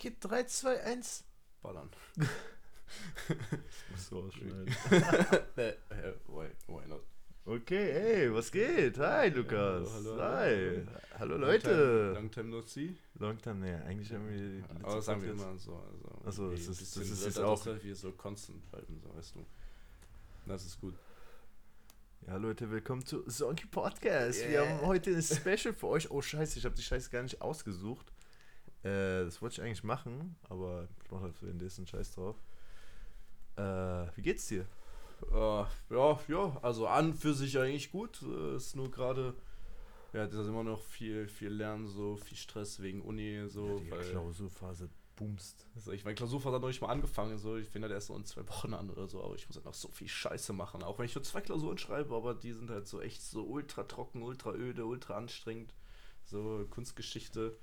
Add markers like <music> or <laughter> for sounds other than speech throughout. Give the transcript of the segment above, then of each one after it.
Okay, 3, 2, 1. Ballern. Muss <laughs> so ausschneiden. <laughs> äh, äh, why, why not? Okay, hey, was geht? Hi, Lukas. hallo, hallo, Hi. Hallo, Leute. long time no see. Long time, nee, eigentlich haben wir die letzte Aber das sagen wir immer so. Also Ach so, das ist- das ist jetzt auch- wir so constant bleiben, so weißt du. Das ist gut. Ja, Leute, willkommen zu Sonky Podcast. Wir Yeah. haben heute ein Special für euch. Oh, scheiße, ich habe die Scheiße gar nicht ausgesucht. Äh, das wollte ich eigentlich machen, aber ich mache halt währenddessen Scheiß drauf. Äh, wie geht's dir? Äh, ja, ja, also an für sich eigentlich gut. Äh, ist nur gerade, ja, das ist immer noch viel, viel Lernen, so viel Stress wegen Uni, so. die weil, Klausurphase boomst. also ich meine, Klausurphase hat noch nicht mal angefangen, so. Ich finde halt erst so in zwei Wochen an oder so, aber ich muss halt noch so viel Scheiße machen. Auch wenn ich nur zwei Klausuren schreibe, aber die sind halt so echt so ultra trocken, ultra öde, ultra anstrengend. So Kunstgeschichte.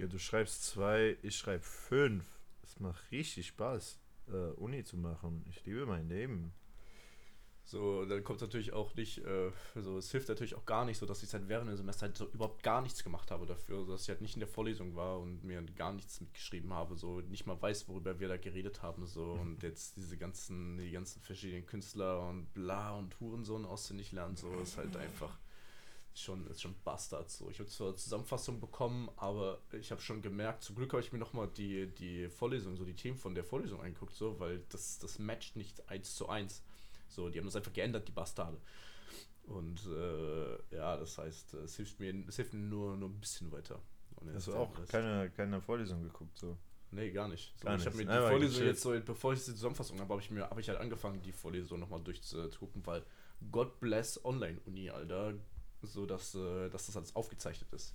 Ja, du schreibst zwei, ich schreibe fünf. Es macht richtig Spaß, äh, Uni zu machen. Ich liebe mein Leben. So, dann kommt natürlich auch nicht, äh, so, es hilft natürlich auch gar nicht, so dass ich halt während dem Semester halt so überhaupt gar nichts gemacht habe dafür, so dass ich halt nicht in der Vorlesung war und mir gar nichts mitgeschrieben habe, so nicht mal weiß, worüber wir da geredet haben, so und jetzt diese ganzen, die ganzen verschiedenen Künstler und bla und Hurensohn auswendig lernen, so ist halt einfach schon, ist schon Bastard, so. Ich habe zwar Zusammenfassung bekommen, aber ich habe schon gemerkt, zum Glück habe ich mir nochmal die, die Vorlesung, so die Themen von der Vorlesung angeguckt, so, weil das, das matcht nicht eins zu eins. So, die haben das einfach geändert, die Bastarde. Und äh, ja, das heißt, es hilft mir, es hilft mir nur, nur ein bisschen weiter. Hast du auch keine, keine Vorlesung geguckt, so? Nee, gar nicht. So, Gar ich habe mir die Einfach Vorlesung jetzt so, bevor ich die Zusammenfassung habe, habe ich mir, habe ich halt angefangen, die Vorlesung nochmal durchzugucken, weil God bless Online-Uni, Alter. So dass, äh, dass das alles aufgezeichnet ist.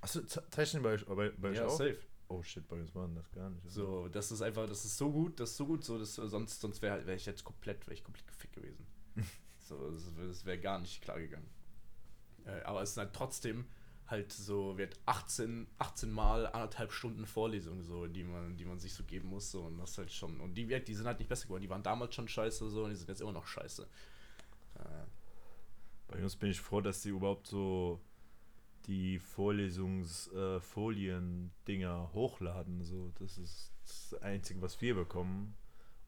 Achso, zeichnen bei euch, bei, bei euch ja, auch? safe. Oh shit, bei uns waren das gar nicht. So, das ist einfach, das ist so gut, das ist so gut, so, dass, äh, sonst, sonst wäre wär ich jetzt komplett, wäre ich komplett gefickt gewesen. <laughs> so, das, das wäre gar nicht klar gegangen. Äh, aber es ist halt trotzdem halt so, wird 18, 18 mal anderthalb Stunden Vorlesung, so, die man, die man sich so geben muss, so, und das halt schon, und die, die sind halt nicht besser geworden, die waren damals schon scheiße, so, und die sind jetzt immer noch scheiße. Äh, Bei uns bin ich froh, dass die überhaupt so die Vorlesungsfolien-Dinger hochladen. So, das ist das Einzige, was wir bekommen.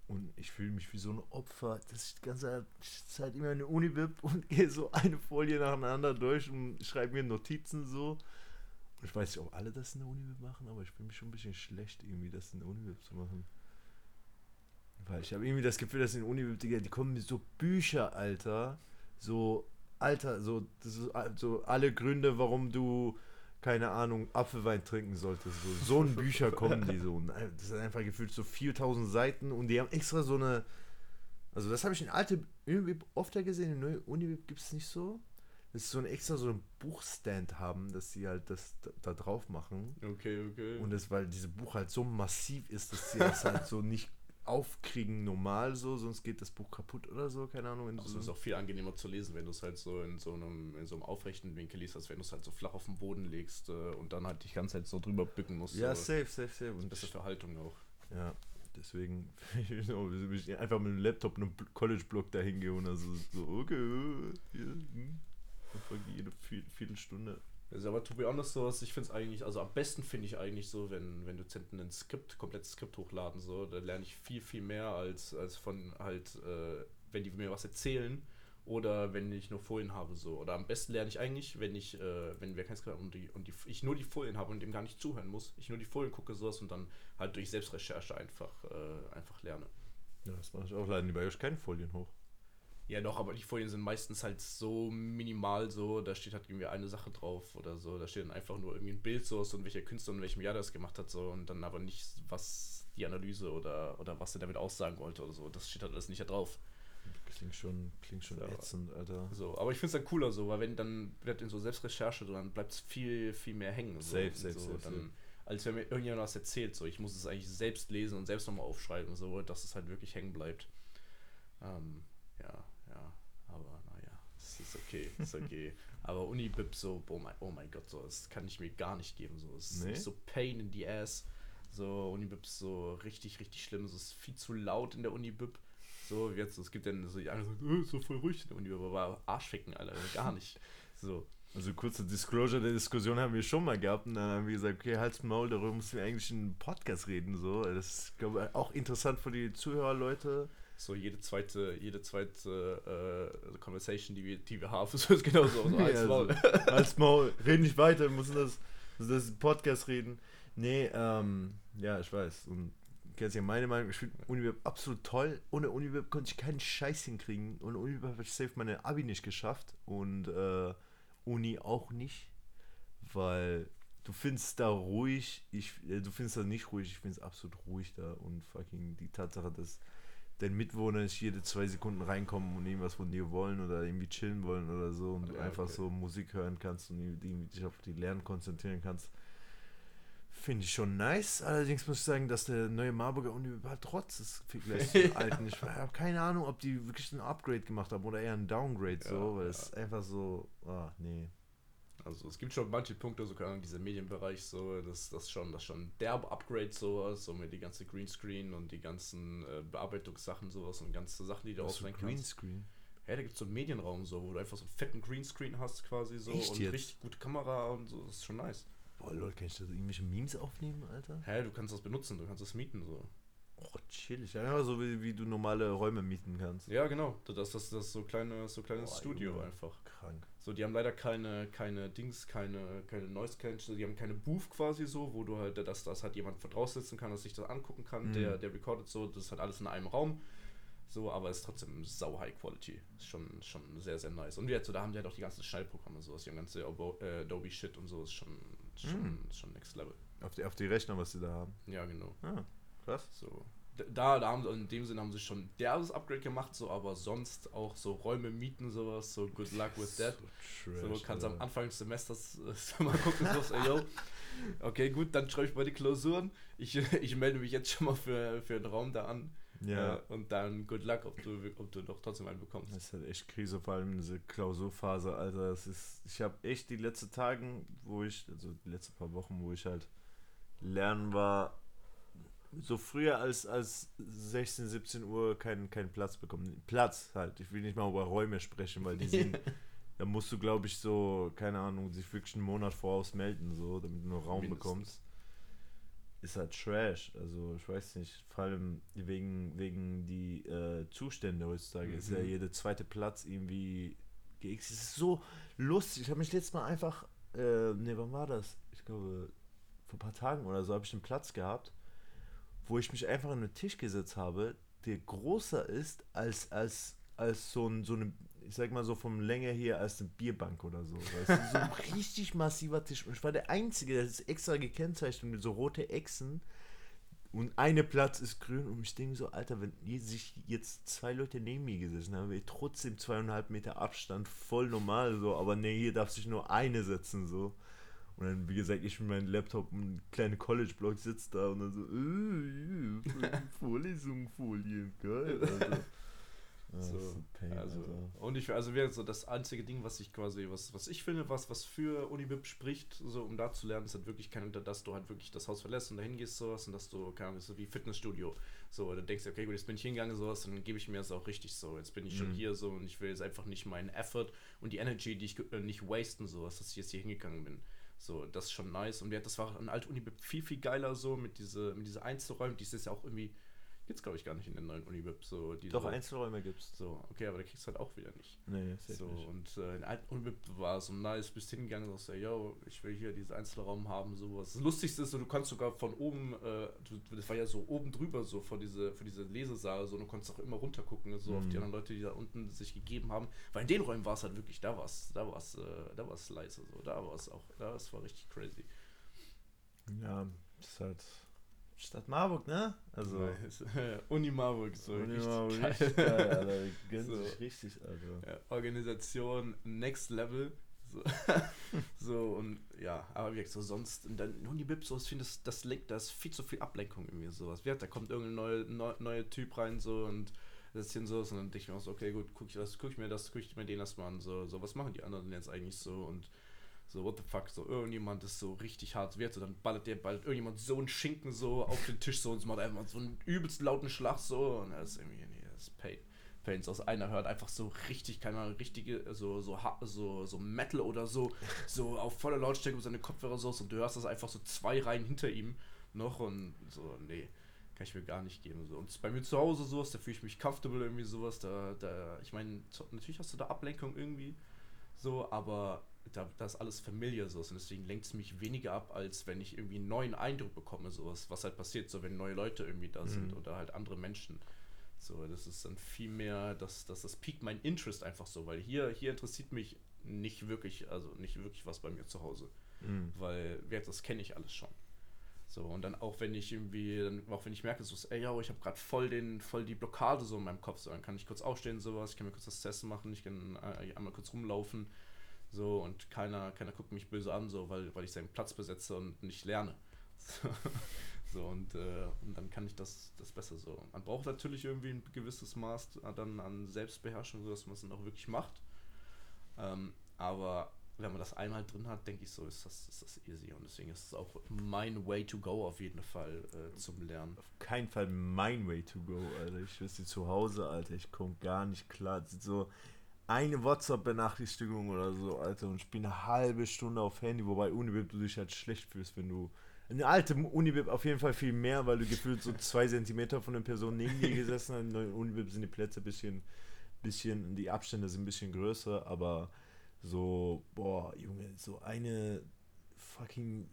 Und ich fühle mich wie so ein Opfer, dass ich die ganze Zeit immer in der Uni bin <laughs> und gehe so eine Folie nacheinander durch und schreibe mir Notizen so. Und ich weiß nicht, ob alle das in der Uni machen, aber ich fühle mich schon ein bisschen schlecht, irgendwie das in der Uni zu machen. Weil ich habe irgendwie das Gefühl, dass in der Uni, Digga, die kommen mit so Bücher, Alter. So, Alter, so, das ist so alle Gründe, warum du, keine Ahnung, Apfelwein trinken solltest. So, so ein Bücher <laughs> kommen die so. Und Das sind einfach gefühlt so 4000 Seiten und die haben extra so eine. Also, das habe ich in alte Unibib oft gesehen. In neue Unibib gibt es nicht so. Das ist so ein extra so ein Buchstand haben, dass sie halt das da, drauf machen. okay, okay. Und das, weil diese Buch halt so massiv ist, dass sie das halt so nicht aufkriegen normal so, sonst geht das Buch kaputt oder so, keine Ahnung. Also es ist auch viel angenehmer zu lesen, wenn du es halt so in so einem, in so einem aufrechten Winkel liest, als wenn du es halt so flach auf den Boden legst äh, und dann halt dich ganz halt so drüber bücken musst. ja, so. safe, safe, safe. Und besser für Haltung auch. ja, deswegen <laughs> ich einfach mit dem Laptop einen College-Block dahin gehe und dann so, so okay, hier, hm. Jede Vier- Viertelstunde. Also, aber to be honest, so, was ich finde es eigentlich, also am besten finde ich eigentlich so, wenn, wenn Dozenten ein Skript, komplettes Skript hochladen, so, da lerne ich viel, viel mehr als, als von halt, äh, wenn die mir was erzählen oder wenn ich nur Folien habe, so. Oder am besten lerne ich eigentlich, wenn ich, äh, wenn wir kein Skript haben und, die, und die, ich nur die Folien habe und dem gar nicht zuhören muss, ich nur die Folien gucke, sowas und dann halt durch Selbstrecherche einfach, äh, einfach lerne. Ja, das mache ich auch. Die bei euch keine Folien hoch. Ja, doch, aber die Folien sind meistens halt so minimal so, da steht halt irgendwie eine Sache drauf oder so, da steht dann einfach nur irgendwie ein Bild so und welcher Künstler und in welchem Jahr das gemacht hat so und dann aber nicht, was die Analyse oder, oder was er damit aussagen wollte oder so, das steht halt alles nicht da drauf. Klingt schon, klingt schon Ja. ätzend, Alter. So, aber ich finde es dann cooler so, weil wenn dann wird in so Selbstrecherche, so, dann bleibt es viel, viel mehr hängen. So, Safe, safe, so, safe, dann, safe. Als wenn mir irgendjemand was erzählt, so, ich muss es eigentlich selbst lesen und selbst nochmal aufschreiben, so, dass es halt wirklich hängen bleibt. Ähm, ja, es ist okay, ist okay. <laughs> aber Unibib so, oh mein, oh mein Gott, so, das kann ich mir gar nicht geben, so, es ist Nee? so pain in the ass, so, Unibib ist so richtig, richtig schlimm, so, es ist viel zu laut in der Unibib. So, jetzt, es gibt dann so, die einen so, äh, so voll ruhig in der Unibib, aber Arschficken, Alter, gar nicht. <laughs> So. Also kurze Disclosure der Diskussion haben wir schon mal gehabt und dann haben wir gesagt, okay, halt's Maul, darüber müssen wir eigentlich in einem Podcast reden. So. Das ist, glaube ich, auch interessant für die Zuhörerleute. So jede zweite, jede zweite äh, Conversation, die wir, die wir haben, <laughs> so ist genau so. als also, Maul. <laughs> halt's Maul, <laughs> red nicht weiter, wir müssen das, müssen das Podcast reden. Nee, ähm, ja, ich weiß. Und du kennst ja meine Meinung, ich finde Uniweb absolut toll. Ohne Uniweb konnte ich keinen Scheiß hinkriegen. Ohne Uniweb habe ich safe meine Abi nicht geschafft. Und äh, Uni auch nicht. Weil du findest da ruhig, ich, äh, du findest da nicht ruhig, ich finde es absolut ruhig da. Und fucking die Tatsache, dass dein Mitwohner nicht jede zwei Sekunden reinkommen und irgendwas von dir wollen oder irgendwie chillen wollen oder so und du Ja, einfach okay. so Musik hören kannst und irgendwie dich auf die Lernen konzentrieren kannst. Finde ich schon nice. Allerdings muss ich sagen, dass der neue Marburger Uni halt trotz ist zum <laughs> alten. Ich habe keine Ahnung, ob die wirklich ein Upgrade gemacht haben oder eher ein Downgrade so, Ja, weil ja. es ist einfach so, ah, nee. Also es gibt schon manche Punkte, so keine Ahnung, dieser Medienbereich, so, das, das schon, das schon derbe Upgrade, sowas, so mit die ganze Greenscreen und die ganzen äh, Bearbeitungssachen, sowas und ganze Sachen, die du für auswählen kannst. Greenscreen? Ja, da gibt es so einen Medienraum, so, wo du einfach so einen fetten Greenscreen hast, quasi so, Echt und jetzt? richtig gute Kamera und so, das ist schon nice. Boah, Leute, kann ich da irgendwelche Memes aufnehmen, Alter? Hä, du kannst das benutzen, du kannst das mieten, so. Oh, chillig. Ja, so wie, wie du normale Räume mieten kannst. Ja, genau, das, das, das ist so kleine, so kleines Boah, Studio Junge. einfach. Krank. So, die haben leider keine, keine Dings, keine, keine Noise Cancel, die haben keine Booth quasi so, wo du halt, dass das halt jemand sitzen kann, dass sich das angucken kann, Mhm. der, der recordet so, das ist halt alles in einem Raum. So, aber ist trotzdem sau High Quality. Ist schon, schon sehr, sehr nice. Und jetzt, so, da haben die halt auch die ganzen Schnellprogramme und sowas, die haben ganze äh, Adobe Shit und so, ist schon, schon, Mhm. schon next level. Auf die, auf die Rechner, was sie da haben. Ja, genau. Ah, krass. So. Da, da haben sie, in dem Sinne haben sie schon derbes Upgrade gemacht, so, aber sonst auch so Räume mieten, sowas, so good luck with that. So, So, kannst am. Anfang des Semesters äh, <laughs> mal gucken, so, ey, yo, okay, gut, dann schreibe ich mal die Klausuren. Ich, <laughs> ich melde mich jetzt schon mal für, für den Raum da an. Ja. Äh, und dann good luck, ob du, ob du doch trotzdem einen bekommst. Das ist halt echt Krise, vor allem diese Klausurphase, Alter. Das ist, ich habe echt die letzten Tagen, wo ich, also die letzten paar Wochen, wo ich halt lernen war, so früher als, als 16, 17 Uhr keinen keinen Platz bekommen. Platz halt. Ich will nicht mal über Räume sprechen, weil die <laughs> sind, da musst du, glaube ich, so, keine Ahnung, sich wirklich einen Monat voraus melden, so, damit du nur Raum Mindestens. bekommst. Ist halt Trash. Also, ich weiß nicht, vor allem wegen, wegen die äh, Zustände heutzutage. Ist ja Mhm. jeder zweite Platz irgendwie GX. Es ist so lustig. Ich habe mich letztes Mal einfach, äh, ne, wann war das? Ich glaube, vor ein paar Tagen oder so habe ich einen Platz gehabt, wo ich mich einfach an den Tisch gesetzt habe, der größer ist als, als, als so, ein, so eine, ich sag mal so vom Länge her als eine Bierbank oder so. Weißt du? So ein <laughs> richtig massiver Tisch. Und ich war der Einzige, der ist extra gekennzeichnet mit so rote Echsen. Und eine Platz ist grün und ich denke so, Alter, wenn sich jetzt zwei Leute neben mir gesessen haben, wäre ich trotzdem zweieinhalb Meter Abstand voll normal so, aber nee, hier darf sich nur eine setzen so. Und dann, wie gesagt, ich mit meinem Laptop und kleine College-Blog sitze da und dann so, äh, Vorlesung, Folien, geil, <laughs> Alter. So, Pain, also, Alter. und ich also wäre so das einzige Ding, was ich quasi, was, was ich finde, was, was für Unibib spricht, so um da zu lernen, ist halt wirklich kein, dass du halt wirklich das Haus verlässt und dahin gehst sowas und dass du, keine Ahnung, so wie Fitnessstudio, so, dann denkst du, okay, gut, jetzt bin ich hingegangen, sowas, dann gebe ich mir das auch richtig so, jetzt bin ich schon Mhm. hier so und ich will jetzt einfach nicht meinen Effort und die Energy, die ich äh, nicht wasten, sowas, dass ich jetzt hier hingegangen bin. So, das ist schon nice. Und das war an Alt Unibib viel, viel geiler so mit diese, mit diese Einzelräumen, die ist jetzt ja auch irgendwie, gibt's glaube ich gar nicht in den neuen Unibib, so diese, Doch, Einzelräume gibt's. so, okay, aber da kriegst du halt auch wieder nicht. Nee, safe So, nicht. und äh, in alten Unbib war es so nice, bist hingegangen und sagst, yo, ich will hier diesen Einzelraum haben, sowas. Das Lustigste ist, so, du kannst sogar von oben, äh, du, das war ja so oben drüber, so vor diese, vor diese Lesesaal, so, du konntest auch immer runter gucken, so auf die Mhm. anderen Leute, die da unten sich gegeben haben. Weil in den Räumen war es halt wirklich, da war es, da war es, äh, da war es leise, so, da war es auch, da es war richtig crazy. Ja, ist halt Stadt Marburg, ne? Also, Nice. Uni Marburg, so, Uni richtig Marburg, geil. richtig geil, Alter. <laughs> Gönnt So. richtig, Alter. Ja, Organisation Next Level. So, <laughs> so und ja, aber wie gesagt, so sonst in der Unibib, so ich finde das, das lenkt, da ist viel zu viel Ablenkung irgendwie sowas. Wie, da kommt irgendein neue, neu, neuer Typ rein so und das ist hier so und dann denke ich mir auch so, okay, gut, guck ich, das, guck ich mir das, guck ich mir den erstmal an, so, so, was machen die anderen denn jetzt eigentlich so und so, what the fuck, so, irgendjemand ist so richtig hart wert, so, dann ballert der, ballert irgendjemand so einen Schinken so auf den Tisch so und es macht einfach so einen übelst lauten Schlag so und das ist irgendwie, nee, das ist Pain. Fans aus. Einer hört einfach so richtig, keine Ahnung, richtige, so, so, so, so Metal oder so, <laughs> so auf voller Lautstärke mit seine Kopfhörer so und du hörst das einfach so zwei Reihen hinter ihm noch und so, nee, kann ich mir gar nicht geben. So. Und bei mir zu Hause sowas, da fühle ich mich comfortable irgendwie sowas, da, da, ich meine, natürlich hast du da Ablenkung irgendwie, so, aber da, da ist alles familiar so und deswegen lenkt es mich weniger ab, als wenn ich irgendwie einen neuen Eindruck bekomme, sowas, was halt passiert, so wenn neue Leute irgendwie da sind mhm. oder halt andere Menschen. So, das ist dann viel mehr, dass das, das piekt mein Interest einfach so, weil hier, hier interessiert mich nicht wirklich, also nicht wirklich was bei mir zu Hause. Mhm. Weil, das kenne ich alles schon. So, und dann auch wenn ich irgendwie, dann, auch wenn ich merke, so, ey, ja, ich habe gerade voll den, voll die Blockade so in meinem Kopf, so, dann kann ich kurz aufstehen, sowas, ich kann mir kurz das Testen machen, ich kann äh, einmal kurz rumlaufen, so, und keiner, keiner guckt mich böse an, so, weil, weil ich seinen Platz besetze und nicht lerne. So. <laughs> So, und, äh, und dann kann ich das, das besser so. Man braucht natürlich irgendwie ein gewisses Maß dann an Selbstbeherrschung, sodass man es dann auch wirklich macht. Ähm, aber wenn man das einmal drin hat, denke ich so, ist das, ist das easy. Und deswegen ist es auch mein Way to go auf jeden Fall äh, zum Lernen. Auf keinen Fall mein Way to go, Alter. Ich wüsste zu Hause, Alter, ich komme gar nicht klar. So eine WhatsApp-Benachrichtigung oder so, Alter, und ich bin eine halbe Stunde auf Handy, wobei Unibib du dich halt schlecht fühlst, wenn du eine alte Unibib auf jeden Fall viel mehr, weil du gefühlt so zwei Zentimeter von der Person neben dir gesessen hast. In der Unibib sind die Plätze ein bisschen, bisschen, die Abstände sind ein bisschen größer, aber so, boah, Junge, so eine fucking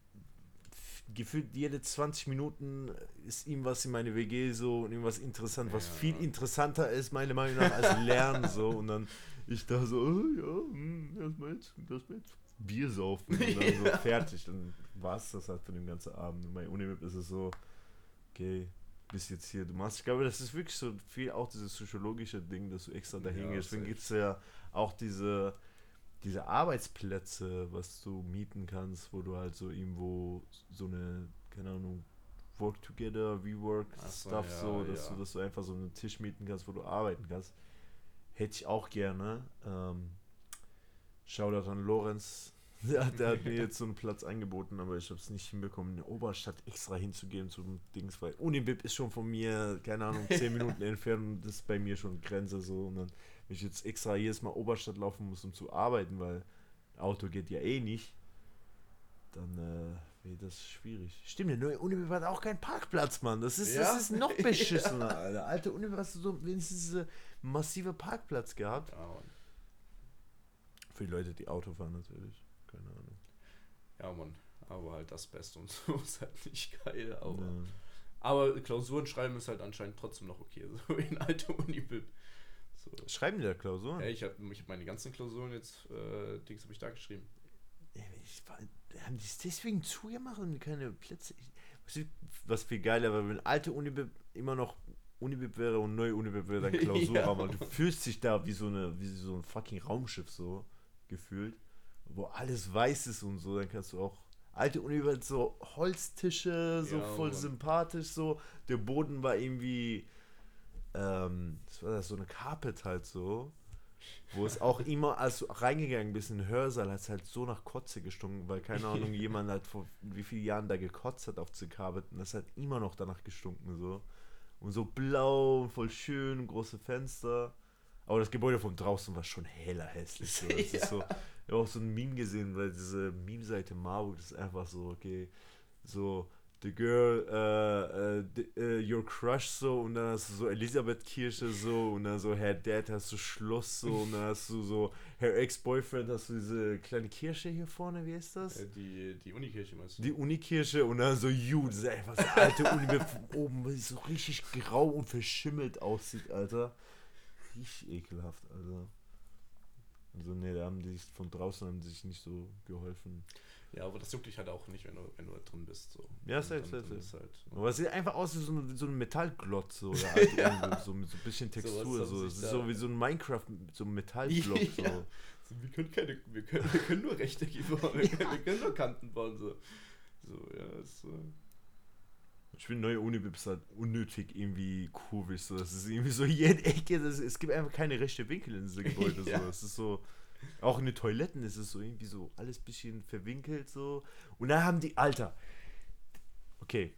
gefühlt jede 20 Minuten ist ihm was in meine WG so und irgendwas interessant, was ja. viel interessanter ist, meiner Meinung nach, als Lernen so. Und dann ich da so, oh, ja, das meinst du, das meinst Bier saufen und dann so <laughs> fertig. Dann war es das halt für den ganzen Abend. Und bei Unimip ist es so, okay, bist jetzt hier, du machst, ich glaube, das ist wirklich so viel auch dieses psychologische Ding, dass du extra dahin ja, gehst. Deswegen gibt es ja auch diese, diese Arbeitsplätze, was du mieten kannst, wo du halt so irgendwo so eine, keine Ahnung, Work Together, WeWork so, Stuff ja, so, dass, ja. du, dass du einfach so einen Tisch mieten kannst, wo du arbeiten kannst. Hätte ich auch gerne. Ähm, Shoutout an Lorenz. <laughs> Der, der hat mir <laughs> jetzt so einen Platz angeboten, aber ich habe es nicht hinbekommen, in der Oberstadt extra hinzugehen zum Dings, weil Unibib ist schon von mir, keine Ahnung, <laughs> 10 Minuten entfernt und das ist bei mir schon Grenze so. Und dann, wenn ich jetzt extra jedes Mal Oberstadt laufen muss, um zu arbeiten, weil Auto geht ja eh nicht, dann wäre das schwierig. Stimmt, der neue Unibib hat auch keinen Parkplatz, Mann. Das ist, ja? das ist noch <laughs> beschissener, ja. Alter. Alte Unibib hast du so wenigstens diese massive Parkplatz gehabt. Ja, für die Leute, die Auto fahren natürlich. Keine Ahnung. Ja, Mann. Aber halt das Beste und <laughs> so ist halt nicht geil. Aber, ja. aber Klausuren schreiben ist halt anscheinend trotzdem noch okay. <laughs> So in alte Unibib. So. Schreiben die da Klausuren? Ja, ich habe ich hab meine ganzen Klausuren jetzt, äh, Dings habe ich da geschrieben. Ich war, haben die es deswegen zugemacht und keine Plätze? Was viel geiler war, wenn alte Unibib immer noch Unibib wäre und neue Unibib wäre dann <laughs> Klausurraum. ja. Und du fühlst dich da wie so, eine, wie so ein fucking Raumschiff so gefühlt, wo alles weiß ist und so, dann kannst du auch alte Uni so Holztische, so ja, voll Mann. sympathisch so. Der Boden war irgendwie, ähm, das war das so eine Carpet halt so, wo es auch immer, als du reingegangen bist in den Hörsaal, hat es halt so nach Kotze gestunken, weil keine Ahnung, jemand halt vor wie vielen Jahren da gekotzt hat auf Carpet und das hat immer noch danach gestunken so. Und so blau, voll schön, große Fenster. Aber das Gebäude von draußen war schon heller hässlich. So. Das ja. <laughs> ist so, ich habe auch so ein Meme gesehen, weil diese Meme-Seite Marburg ist einfach so, okay, so, the girl, uh, uh, the, uh, your crush so und dann hast du so Elisabeth Kirche so und dann so Herr Dad hast du Schloss so und dann hast du so Herr Ex-Boyfriend hast du diese kleine Kirche hier vorne, wie ist das? Die, die Unikirche meinst du? Die Unikirche und dann so You, das ist einfach so alte Uni von <laughs> oben, weil so richtig grau und verschimmelt aussieht, Alter richtig ekelhaft, also. Also ne, da haben die sich von draußen haben die sich nicht so geholfen. Ja, aber das juckt dich halt auch nicht, wenn du, wenn du da drin bist. So. Ja, safe, safe, safe. Halt, ne? Aber es sieht einfach aus wie so ein, so ein Metallglotz, so, <laughs> halt ja. so mit so ein bisschen Textur. So, Es ist so wie so ein Minecraft, so ein Metallblock. <laughs> So. Ja. so. wir, können keine, wir, können, wir können nur Rechteckige bauen, wir, <laughs> können, wir können nur Kanten bauen. So, so ja, ist so. Ich finde neue Unibibs halt unnötig irgendwie kurvig. So. Das ist irgendwie so jede Ecke. Das, es gibt einfach keine rechte Winkel in diese Gebäude. ja. so. Es ist so. Auch in den Toiletten ist es so irgendwie so alles bisschen verwinkelt so. Und dann haben die, Alter. Okay.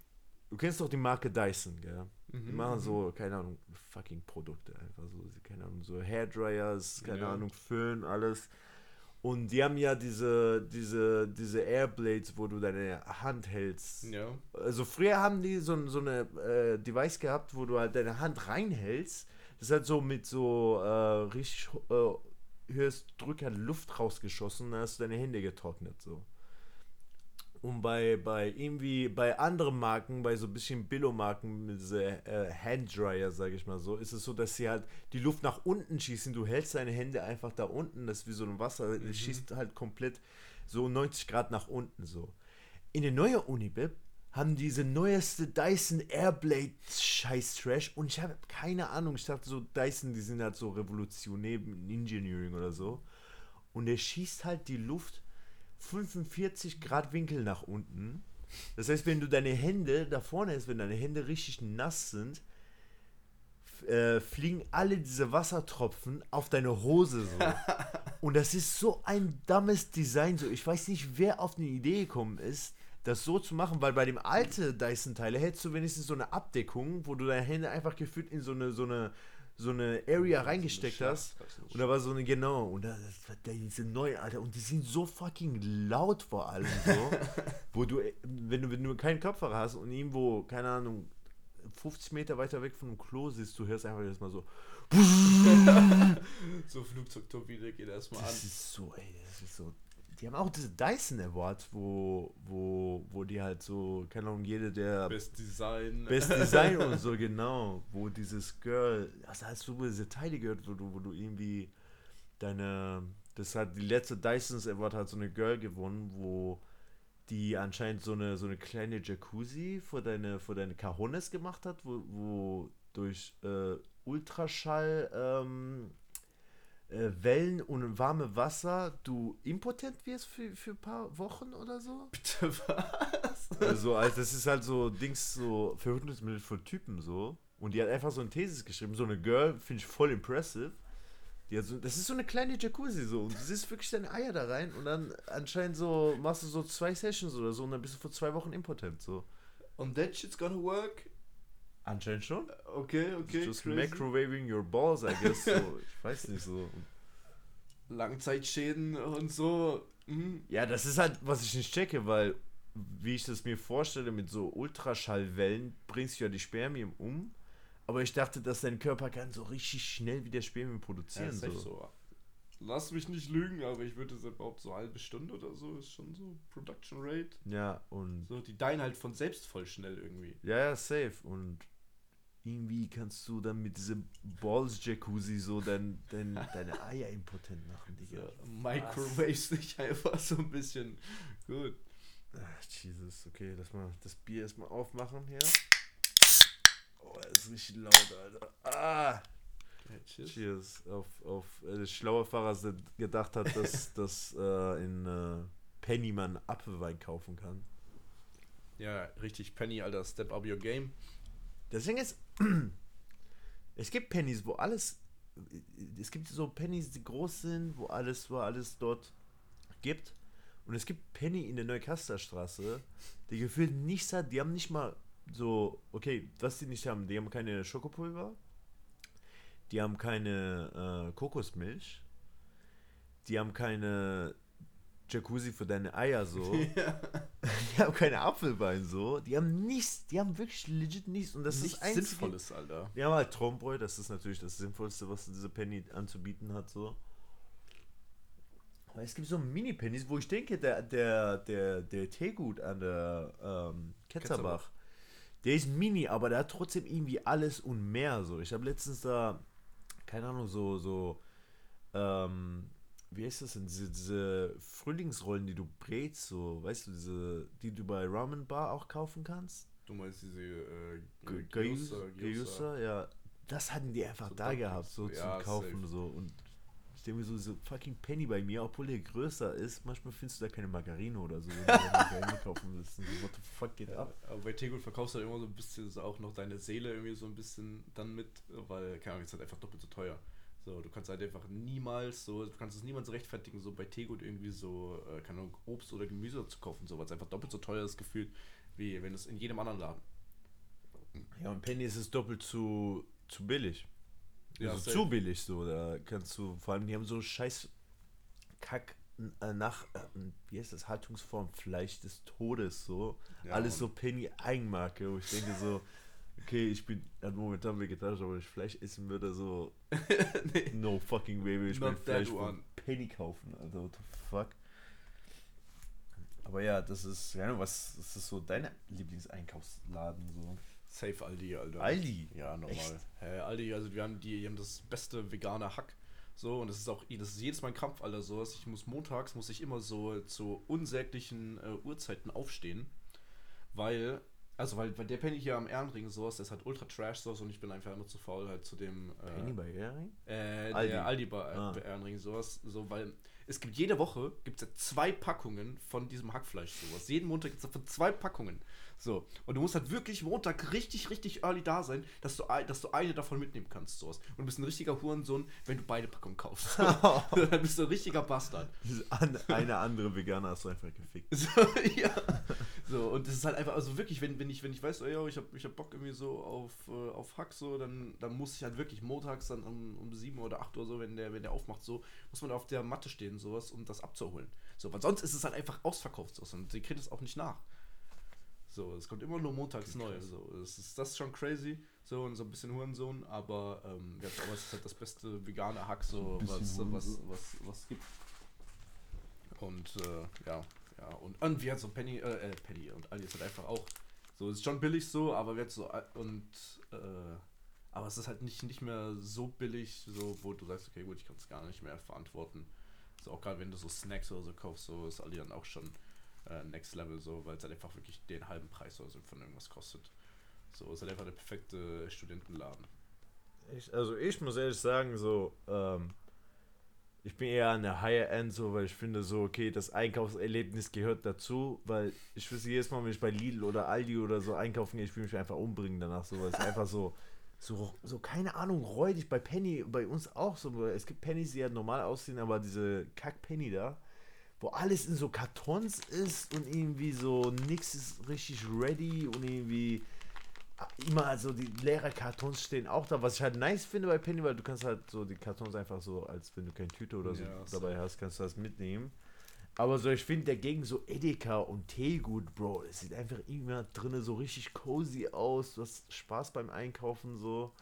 du kennst doch die Marke Dyson, gell? Die Mhm, machen mhm. so, keine Ahnung, fucking Produkte einfach so, keine Ahnung, so Hairdryers, keine Ja. Ahnung, Föhn, alles. Und die haben ja diese, diese, diese Airblades, wo du deine Hand hältst. Ja. Also früher haben die so, so eine äh, Device gehabt, wo du halt deine Hand reinhältst. Das hat so mit so äh, richtig äh, höchst Drücker Luft rausgeschossen, dann hast du deine Hände getrocknet so. Und bei, bei irgendwie, bei anderen Marken, bei so ein bisschen Billo-Marken, diese äh, Handdryer, sage ich mal so, ist es so, dass sie halt die Luft nach unten schießen. Du hältst deine Hände einfach da unten, das ist wie so ein Wasser, es schießt halt komplett so 90 Grad nach unten so. In der neuen Unibib haben diese neueste Dyson Airblade Scheiß Trash und ich habe keine Ahnung, ich dachte so Dyson, die sind halt so revolutionär in Engineering oder so und der schießt halt die Luft 45 Grad Winkel nach unten. Das heißt, wenn du deine Hände da vorne ist, wenn deine Hände richtig nass sind, äh, fliegen alle diese Wassertropfen auf deine Hose so. <laughs> Und das ist so ein dummes Design. So, ich weiß nicht, wer auf die Idee gekommen ist, das so zu machen, weil bei dem alten Dyson-Teile hättest du wenigstens so eine Abdeckung, wo du deine Hände einfach gefühlt in so eine, so eine, so eine Area reingesteckt hast. Und da war so eine, genau, und da, das war der- diese neue, Alter, und die sind so fucking laut vor allem so, <laughs> wo du, äh, wenn du, wenn du keinen Kopfhörer hast und irgendwo, keine Ahnung, 50 Meter weiter weg von dem Klo sitzt, du hörst einfach jetzt mal so, <laughs> So Flugzeugturbine geht erstmal an. das ist so, ey, das ist so, die haben auch diese Dyson Awards, wo, wo, wo die halt so, keine Ahnung, jede der Best Design. Best <laughs> Design und so, genau. Wo dieses Girl, also hast du diese Teile gehört, wo du, wo du irgendwie deine, das hat die letzte Dysons Award hat so eine Girl gewonnen, wo die anscheinend so eine, so eine kleine Jacuzzi vor deine, vor deine Cajones gemacht hat, wo, wo durch äh, Ultraschall ähm, äh, Wellen und warme Wasser du impotent wirst für, für ein paar Wochen oder so. <laughs> Bitte was? Also, also das ist halt so Dings so Verhütungsmittel für Typen so. Und die hat einfach so eine Thesis geschrieben, so eine Girl, finde ich voll impressive. Die hat so, das ist so eine kleine Jacuzzi so. Und du siehst wirklich deine Eier da rein und dann anscheinend so machst du so zwei Sessions oder so und dann bist du vor zwei Wochen impotent so. Und that shit's gonna work? Anscheinend schon. Okay, okay. Just crazy. microwaving your balls, I guess. So. <laughs> Ich weiß nicht so. Langzeitschäden und so. Mhm. Ja, das ist halt, was ich nicht checke, weil, wie ich das mir vorstelle, mit so Ultraschallwellen bringst du ja die Spermien um. Aber ich dachte, dass dein Körper kann so richtig schnell wieder Spermien Ja, produzieren. safe so. so. Lass mich nicht lügen, aber ich würde es überhaupt so eine halbe Stunde oder so ist schon so Production Rate. Ja, und. So, die deinen halt von selbst voll schnell irgendwie. Ja, ja, safe. Und irgendwie kannst du dann mit diesem Balls-Jacuzzi so dein, dein, <laughs> deine Eier impotent machen, Digga. So, Microwaves dich einfach so ein bisschen. Gut. Ach, Jesus, okay, lass mal das Bier erstmal aufmachen hier. Oh, das ist richtig laut, Alter. Ah! Cheers. Cheers. Auf, auf äh, schlaue Fahrer der gedacht hat, dass, <laughs> dass äh, in äh, Penny man Apfelwein kaufen kann. Ja, richtig Penny, Alter. Step up your game. Deswegen ist. Es gibt Pennies, wo alles. Es gibt so Pennies, die groß sind, wo alles, wo alles dort gibt. Und es gibt Penny in der Neukasterstraße, die gefühlt nichts hat. Die haben nicht mal so. Okay, was die nicht haben, die haben keine Schokopulver. Die haben keine äh, Kokosmilch. Die haben keine Jacuzzi für deine Eier so. <laughs> Die haben keine Apfelwein so. Die haben nichts. Die haben wirklich legit nichts. Und das ist Nichts das Einzige. Sinnvolles, Alter. Die haben halt Traumbräu. Das ist natürlich das Sinnvollste, was diese Penny anzubieten hat so. Aber es gibt so Mini-Pennies, wo ich denke, der, der, der, der Teegut an der ähm, Ketzerbach, der ist mini, aber der hat trotzdem irgendwie alles und mehr so. Ich habe letztens da, keine Ahnung, so, so, ähm, wie heißt das denn, diese, diese Frühlingsrollen, die du brätst, so, weißt du, diese, die du bei Ramen Bar auch kaufen kannst? Du meinst diese äh. Geusa, ja. Das hatten die einfach So da gehabt, so ja, zum Kaufen, safe. so. Und ich denke mir so, so fucking Penny bei mir, obwohl der größer ist, manchmal findest du da keine Margarine oder so, wenn du Margarine <laughs> kaufen willst. So, what the fuck geht Ja, ab? aber bei Tegut verkaufst du halt immer so ein bisschen so auch noch deine Seele irgendwie so ein bisschen dann mit, weil, keine Ahnung, ist halt einfach doppelt so teuer. So, du kannst halt einfach niemals so, du kannst es niemals so rechtfertigen, so bei Tegut irgendwie so, äh, keine Ahnung, Obst oder Gemüse zu kaufen, so, weil es einfach doppelt so teuer ist gefühlt, wie wenn es in jedem anderen Laden. Ja, und Penny ist es doppelt zu, zu billig. Ja, also zu billig so. Da kannst du, vor allem, die haben so scheiß Kack äh, nach, äh, wie heißt das, Haltungsform, Fleisch des Todes so. Ja, Alles so Penny Eigenmarke, wo ich denke so, <laughs> okay, ich bin halt momentan vegetarisch, aber wenn ich Fleisch essen würde, so, <laughs> nee. no fucking way, will ich mein Fleisch von. Penny kaufen, also what the fuck. Aber ja, das ist, ja, was ist das so dein Lieblingseinkaufsladen so? Safe Aldi, Alter. Aldi? Ja, normal. Hä, Aldi, also wir haben die, die haben das beste vegane Hack. So, und das ist auch, das ist jedes Mal ein Kampf, Alter, so. Ich muss montags, muss ich immer so zu unsäglichen äh, Uhrzeiten aufstehen. Weil, also, weil, weil der Penny hier am Ehrenring so ist, der ist halt ultra trash so und ich bin einfach immer zu faul halt zu dem. Äh, Penny bei Hering? äh, Aldi. der Aldi bei, Ah. Ehrenring sowas, so, weil es gibt jede Woche gibt's ja zwei Packungen von diesem Hackfleisch sowas. Jeden Montag gibt es davon zwei Packungen. So. Und du musst halt wirklich Montag richtig, richtig early da sein, dass du, dass du eine davon mitnehmen kannst. Sowas. Und du bist ein richtiger Hurensohn, wenn du beide Packungen kaufst. <laughs> <laughs> Dann bist du ein richtiger Bastard. An, eine andere Veganer hast du einfach gefickt. <laughs> So, ja. So, und das ist halt einfach, also wirklich, wenn, wenn ich, wenn ich weiß, oh, ja, ich hab, ich hab Bock irgendwie so auf, äh, auf Hack, so, dann, dann muss ich halt wirklich montags dann um, um 7 oder 8 Uhr so, wenn der, wenn der aufmacht, so, muss man auf der Matte stehen, sowas, um das abzuholen. So, weil sonst ist es halt einfach ausverkauft, so, und die kriegt es auch nicht nach. So, es kommt immer nur montags neu. So, das ist das ist schon crazy, so und so ein bisschen Hurensohn, aber ähm, ja, aber es ist halt das beste vegane Hack, so, was, was, was, was gibt. Und äh, ja, ja, und, und wie hat so Penny, äh, äh, Penny und Aldi ist halt einfach auch. So, ist schon billig so, aber wird so äh, und äh, aber es ist halt nicht, nicht mehr so billig, so, wo du sagst, okay, gut, ich kann es gar nicht mehr verantworten. So auch gerade wenn du so Snacks oder so kaufst, so ist Aldi dann auch schon äh, Next Level, so, weil es halt einfach wirklich den halben Preis oder so von irgendwas kostet. So, ist halt einfach der perfekte Studentenladen. Ich, also ich muss ehrlich sagen, so, ähm, ich bin eher an der Higher End, so, weil ich finde so, okay, das Einkaufserlebnis gehört dazu, weil ich wüsste jedes Mal, wenn ich bei Lidl oder Aldi oder so einkaufen gehe, ich will mich einfach umbringen danach, so, weil es einfach so, so, so, keine Ahnung, räudig bei Penny, bei uns auch so, es gibt Pennys, die ja normal aussehen, aber diese Kack-Penny da, wo alles in so Kartons ist und irgendwie so nix ist richtig ready und irgendwie immer also die leere Kartons stehen auch da, was ich halt nice finde bei Penny, weil du kannst halt so die Kartons einfach so, als wenn du keine Tüte oder so Ja, dabei hast, kannst du das mitnehmen. Aber so, ich finde dagegen so Edeka und Teegut, Bro, es sieht einfach immer drinnen so richtig cozy aus, du hast Spaß beim Einkaufen so.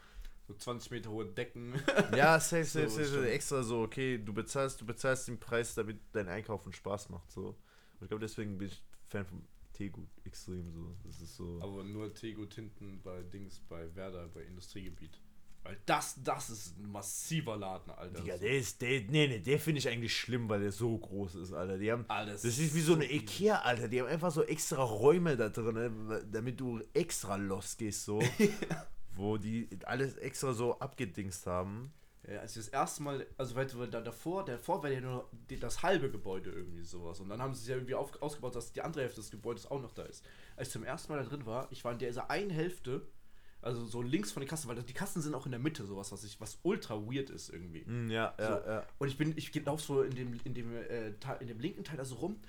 So 20 Meter hohe Decken. <laughs> Ja, safe, So, safe, safe, schon. extra so, okay, du bezahlst, du bezahlst den Preis, damit dein Einkaufen Spaß macht, so. Und ich glaube, deswegen bin ich Fan von Teegut extrem so. Das ist so. Aber nur Tegut hinten bei Dings, bei Werder, bei Industriegebiet. Weil das, das ist ein massiver Laden, Alter. Digga, der ist, der, nee, nee, der finde ich eigentlich schlimm, weil der so groß ist, Alter. Die haben, Alter, das ist wie so eine Ikea, Alter. Die haben einfach so extra Räume da drin, ne, damit du extra losgehst, so. <laughs> Wo die alles extra so abgedingst haben. Ja, als wir das erste Mal, also weil, da davor, davor war ja nur das halbe Gebäude irgendwie sowas. Und dann haben sie es ja irgendwie auf, ausgebaut, dass die andere Hälfte des Gebäudes auch noch da ist. Als ich zum ersten Mal da drin war, ich war in dieser einen Hälfte, also so links von den Kassen, weil die Kassen sind auch in der Mitte, sowas, was ich, was ultra weird ist irgendwie. Hm, ja, ja, So. ja. Und ich bin, ich laufe so in dem, in dem, äh, in dem linken Teil da so rum.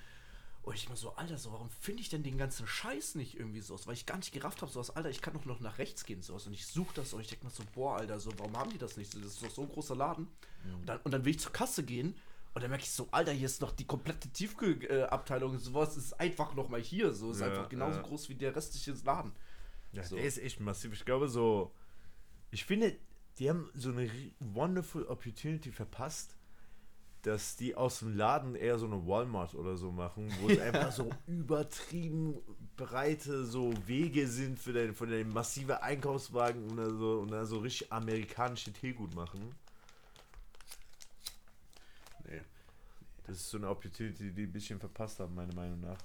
Und ich mal so, Alter, so, warum finde ich denn den ganzen Scheiß nicht irgendwie so? Weil ich gar nicht gerafft habe, so was, Alter, ich kann doch noch nach rechts gehen, sowas. Und ich suche das und ich denke mir so, boah, Alter, so, warum haben die das nicht? Das ist doch so ein großer Laden. Und, dann, und dann will ich zur Kasse gehen und dann merke ich so, Alter, hier ist noch die komplette Tiefkühlabteilung. Sowas ist einfach noch mal hier. So ist Ja, einfach genauso ja. groß wie der restliche Laden. Ja, So. der ist echt massiv. Ich glaube so, ich finde, die haben so eine wonderful Opportunity verpasst, dass die aus dem Laden eher so eine Walmart oder so machen, wo es <laughs> einfach so übertrieben breite so Wege sind für den, für den massive Einkaufswagen oder so und dann so richtig amerikanische Teegut machen. Nee. Das ist so eine Opportunity, die ein bisschen verpasst haben, meiner Meinung nach.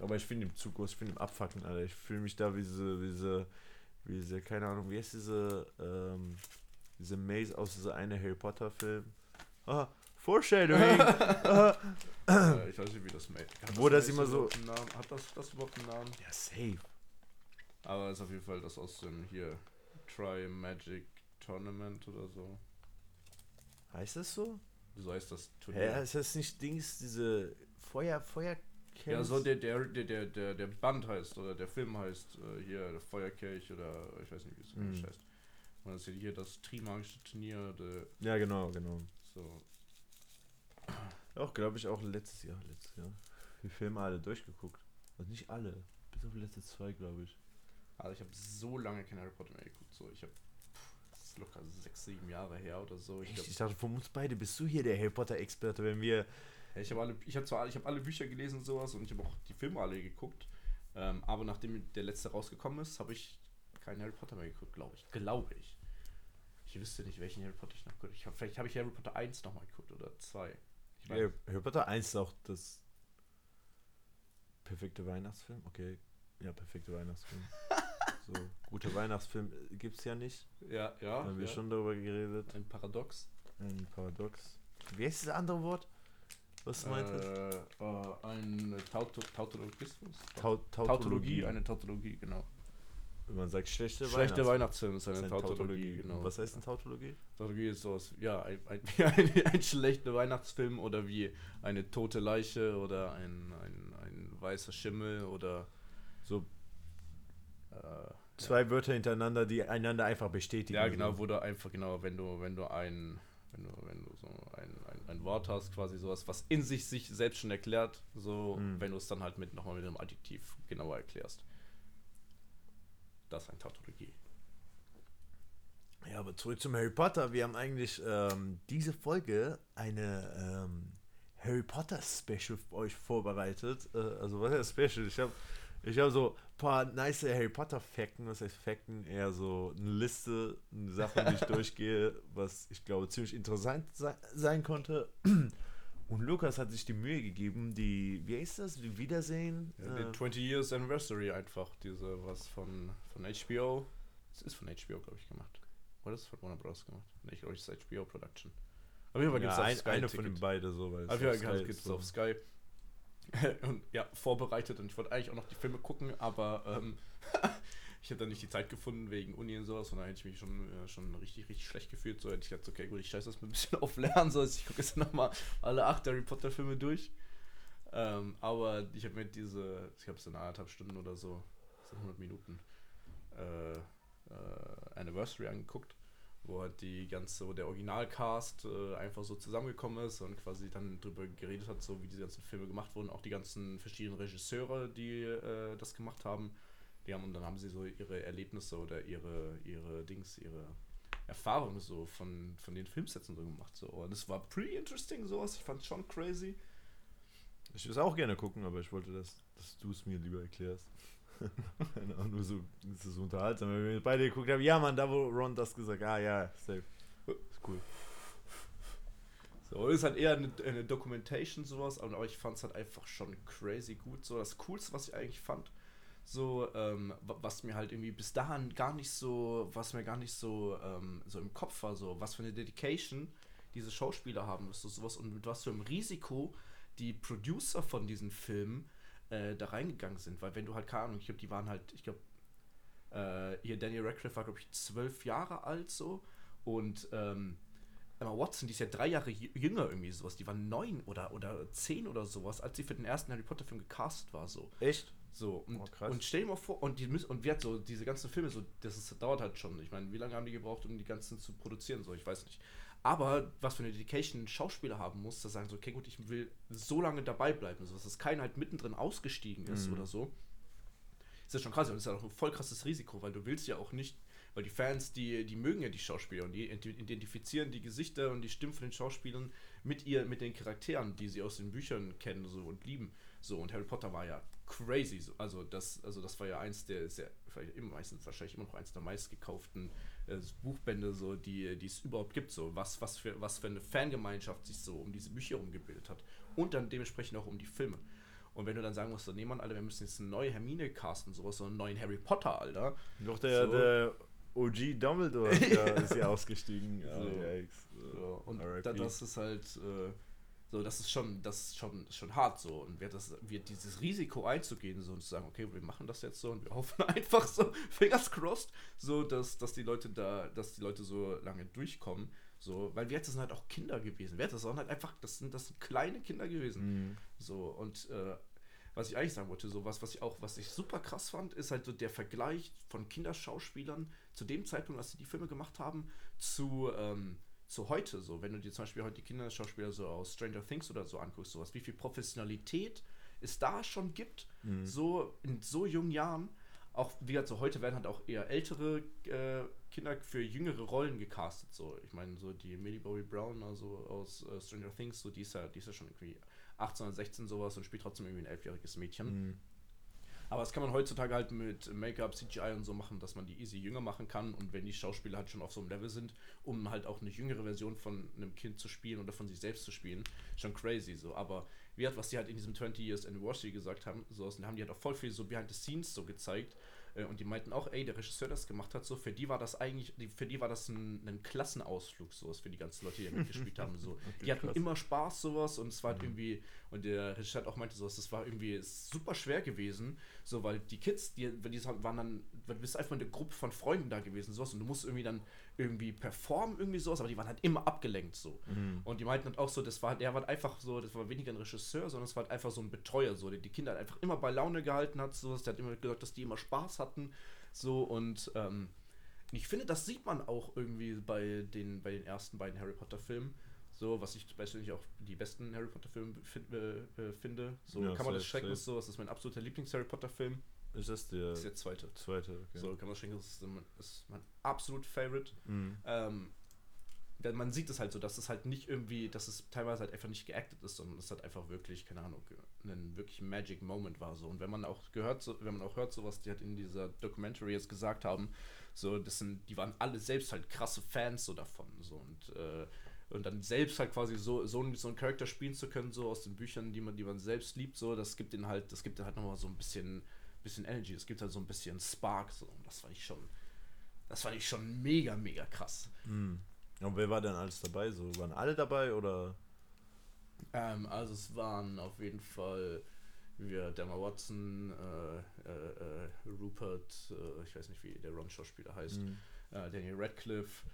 Aber ich finde im Zug, ich finde im Abfacken, Alter. Ich fühle mich da wie diese, wie diese, wie diese, keine Ahnung, wie heißt diese, ähm, diese Maze aus dieser eine Harry Potter Film? Ah, Foreshadowing! <laughs> äh, ich weiß nicht, wie das Mate. Hat Wo das Maze immer so-? Hat das, das überhaupt einen Namen? Ja, safe. Aber ist auf jeden Fall das aus dem hier Try Magic Tournament oder so. Heißt das so? So heißt das Hä, Turnier. ist das nicht Dings, diese Feuer, Feuer. Ja, so der, der, der, der, der, der Band heißt oder der Film heißt äh, hier der Feuerkelch oder ich weiß nicht, wie es Mhm. heißt. Und das ist ja hier das Trimagische Turnier, der, Ja, genau, genau. so. Auch, glaube ich, auch letztes Jahr. Letztes Jahr. Die Filme alle durchgeguckt. Also nicht alle. Bis auf die letzte zwei, glaube ich. Also ich habe so lange kein Harry Potter mehr geguckt. So, ich habe das ist locker sechs, sieben Jahre her oder so. Ich, Echt? glaub, Ich dachte, von uns beide bist du hier der Harry Potter-Experte, wenn wir. Ja, ich habe alle, ich habe zwar, alle- ich habe alle Bücher gelesen und sowas und ich habe auch die Filme alle geguckt. Ähm, aber nachdem der letzte rausgekommen ist, habe ich keinen Harry Potter mehr geguckt, glaube ich. Glaube ich. Ich wüsste nicht, welchen Harry Potter ich noch geguckt habe. Vielleicht habe ich Harry Potter 1 nochmal geguckt oder 2. Harry Potter 1 ist auch das perfekte Weihnachtsfilm. Okay, ja, perfekte Weihnachtsfilm. <laughs> so, guter Weihnachtsfilm gibt es ja nicht. Ja, ja. Da haben wir ja. schon darüber geredet. Ein Paradox. Ein Paradox. Wie heißt das andere Wort? Was du meintest? Äh, äh, ein Tauto Tautologismus? Tau Tautologie, eine Tautologie, genau. Wenn man sagt schlechte, Schlechte Weihnachtsfilm. Weihnachtsfilm ist eine eine Tautologie, Tautologie. genau. Was heißt eine Tautologie? Tautologie ist sowas, ja, ein, ein, <laughs> wie ein, ein schlechter Weihnachtsfilm oder wie eine tote Leiche oder ein, ein, ein weißer Schimmel oder So äh, zwei Wörter hintereinander, die einander einfach bestätigen. Ja, genau, wo du einfach, genau, wenn du, wenn du ein, wenn du, wenn du so ein, ein, ein Wort hast, quasi sowas, was in sich sich selbst schon erklärt, so, Mhm. wenn du es dann halt mit nochmal mit einem Adjektiv genauer erklärst. Das ist eine Tautologie. Ja, aber zurück zum Harry Potter. Wir haben eigentlich ähm, diese Folge eine ähm, Harry Potter Special für euch vorbereitet. Äh, also was heißt Special? Ich habe ich hab so ein paar nice Harry Potter Fakten, was heißt Fakten? Eher so eine Liste, Sachen, die ich <laughs> durchgehe, was ich glaube ziemlich interessant se sein konnte. Und Lukas hat sich die Mühe gegeben, die, wie heißt das, die Wiedersehen? Ja, äh, die 20 Years Anniversary einfach, diese, was von, von HBO. Das ist von HBO, glaube ich, gemacht. Oder ist es von Warner Bros. gemacht? Nee, ich glaube, es ist HBO Production. Auf jeden Fall gibt es ja, ein, Sky eine ein von den beiden so. Weil es Auf jeden Fall gibt es auf Sky. <laughs> und ja, vorbereitet und ich wollte eigentlich auch noch die Filme gucken, aber ähm, <laughs> ich habe dann nicht die Zeit gefunden wegen Uni und sowas, und da hätte ich mich schon, äh, schon richtig, richtig schlecht gefühlt. So hätte ich gedacht, okay, gut, ich scheiße das mal ein bisschen <laughs> auf Lernen, so ich gucke jetzt nochmal alle acht Harry Potter Filme durch. Ähm, aber ich habe mir diese, ich habe so eine anderthalb Stunden oder so, so 100 Minuten äh, äh, Anniversary angeguckt, wo halt die ganze, wo der Originalcast äh, einfach so zusammengekommen ist und quasi dann drüber geredet hat, so wie diese ganzen Filme gemacht wurden, auch die ganzen verschiedenen Regisseure, die äh, das gemacht haben. Die haben, und dann haben sie so ihre Erlebnisse oder ihre, ihre Dings, ihre Erfahrungen so von, von den Filmsätzen so gemacht. So. Und es war pretty interesting, sowas. Ich fand es schon crazy. Ich würde es auch gerne gucken, aber ich wollte, dass, dass du es mir lieber erklärst. <laughs> Keine Ahnung, nur so, das ist so unterhaltsam. Wenn wir beide geguckt haben, ja, Mann, da wo Ron das gesagt ah ja, safe. Ist cool. So, ist halt eher eine, eine Documentation, sowas, aber ich fand es halt einfach schon crazy gut. So, das Coolste, was ich eigentlich fand, so, ähm, wa- was mir halt irgendwie bis dahin gar nicht so, was mir gar nicht so, ähm, so im Kopf war, so, was für eine Dedication diese Schauspieler haben, so, sowas und mit was für einem Risiko die Producer von diesen Filmen äh, da reingegangen sind, weil wenn du halt, keine Ahnung, ich glaube, die waren halt, ich glaube, äh, hier Daniel Radcliffe war, glaube ich, zwölf Jahre alt so und ähm, Emma Watson, die ist ja drei Jahre jü- jünger irgendwie sowas, die war neun oder, oder zehn oder sowas, als sie für den ersten Harry Potter Film gecastet war so. Echt? So, und, Oh, und stell dir mal vor, und die müssen, und wer hat so diese ganzen Filme, so, das ist, dauert halt schon. Ich meine, wie lange haben die gebraucht, um die ganzen zu produzieren? So, ich weiß nicht. Aber was für eine Dedication ein Schauspieler haben muss, dass sagen so, okay, gut, ich will so lange dabei bleiben, so, dass keiner halt mittendrin ausgestiegen ist Mhm. oder so. Ist ja schon krass und ist ja auch ein voll krasses Risiko, weil du willst ja auch nicht, weil die Fans, die, die mögen ja die Schauspieler und die ident- identifizieren die Gesichter und die Stimmen von den Schauspielern mit ihr, mit den Charakteren, die sie aus den Büchern kennen so und lieben. So, und Harry Potter war ja crazy. So. Also, das, also das war ja eins der sehr, vielleicht immer meistens wahrscheinlich immer noch eins der meistgekauften äh, Buchbände, so, die, die es überhaupt gibt. So, was, was, für, was für eine Fangemeinschaft sich so um diese Bücher rumgebildet hat. Und dann dementsprechend auch um die Filme. Und wenn du dann sagen musst, so, nee, Mann, Alter, wir müssen jetzt eine neue Hermine casten, sowas, so einen neuen Harry Potter, Alter. Doch der, So. der OG Dumbledore ja, <laughs> ist ja ausgestiegen. So. So, und da, das ist halt, äh, so, das ist schon, das ist schon, schon hart so. Und wer das, wird dieses Risiko einzugehen, so und zu sagen, okay, wir machen das jetzt so und wir hoffen <laughs> einfach so, fingers crossed, so, dass, dass die Leute da, dass die Leute so lange durchkommen. So, weil wir sind halt auch Kinder gewesen. Das waren halt einfach, das sind, das sind kleine Kinder gewesen. Mhm. So, und äh, was ich eigentlich sagen wollte, so was, was ich auch, was ich super krass fand, ist halt so der Vergleich von Kinderschauspielern zu dem Zeitpunkt, als sie die Filme gemacht haben, zu, ähm, zu heute. So, wenn du dir zum Beispiel heute die Kinderschauspieler so aus Stranger Things oder so anguckst, sowas, wie viel Professionalität es da schon gibt, Mhm. so in so jungen Jahren. Auch, wie gesagt, so heute werden halt auch eher ältere äh, Kinder für jüngere Rollen gecastet. So, ich meine, so die Millie Bobby Brown, also aus äh, Stranger Things, so die ist ja, die ist ja schon irgendwie 18 oder 16 sowas und spielt trotzdem irgendwie ein elfjähriges Mädchen. Mhm. Aber das kann man heutzutage halt mit Make-up, CGI und so machen, dass man die easy jünger machen kann. Und wenn die Schauspieler halt schon auf so einem Level sind, um halt auch eine jüngere Version von einem Kind zu spielen oder von sich selbst zu spielen, schon crazy so. Aber wie hat, was die halt in diesem 20 Years Anniversary gesagt haben, so da haben die halt auch voll viel so behind the scenes so gezeigt. Äh, Und die meinten auch, ey, der Regisseur, der das gemacht hat, so, für die war das eigentlich, für die war das ein, ein Klassenausflug, so, für die ganzen Leute, die da <laughs> mitgespielt haben, so. die hatten krass. immer Spaß, sowas, und es war halt irgendwie, und der Regisseur hat auch meinte, sowas, das war irgendwie super schwer gewesen, so, weil die Kids, die, die waren dann, du bist einfach in der Gruppe von Freunden da gewesen, sowas, und du musst irgendwie dann irgendwie performen, irgendwie sowas, aber die waren halt immer abgelenkt, so. Mhm. Und die meinten halt auch so, das war, der war halt einfach so, das war weniger ein Regisseur, sondern es war halt einfach so ein Betreuer, so, der die Kinder halt einfach immer bei Laune gehalten hat, sowas, der hat immer gesagt, dass die immer Spaß hatten, so, und ähm, ich finde, das sieht man auch irgendwie bei den, bei den ersten beiden Harry Potter Filmen. So, was ich persönlich auch die besten Harry Potter Filme fin äh, äh, finde. So, Ja, Kammer des Schreckens, so, das ist mein absoluter Lieblings-Harry Potter-Film. Ist das der Das ist der zweite. zweite? Okay. So, Kammer des Schreckens ist, mein- ist mein absolut Favorite. Mhm. Ähm, man sieht es halt so, dass es halt nicht irgendwie, dass es teilweise halt einfach nicht geactet ist, sondern es halt einfach wirklich, keine Ahnung, ein wirklich Magic Moment war so. Und wenn man auch gehört, so, wenn man auch hört, so was die halt in dieser Documentary jetzt gesagt haben, so, das sind, die waren alle selbst halt krasse Fans so davon. So und, äh, und dann selbst halt quasi so, so, einen- so einen Charakter spielen zu können, so aus den Büchern, die man, die man selbst liebt, so, das gibt den halt, das gibt den halt nochmal so ein bisschen, bisschen Energy, es gibt halt so ein bisschen Spark, so. Und das fand ich schon, das fand ich schon mega, mega krass. Mhm. Und wer war denn alles dabei? So waren alle dabei oder? Ähm, also es waren auf jeden Fall wir, Emma Watson, äh, äh, äh, Rupert, äh, ich weiß nicht wie der Ron-Schauspieler heißt, Mhm. äh, Daniel Radcliffe,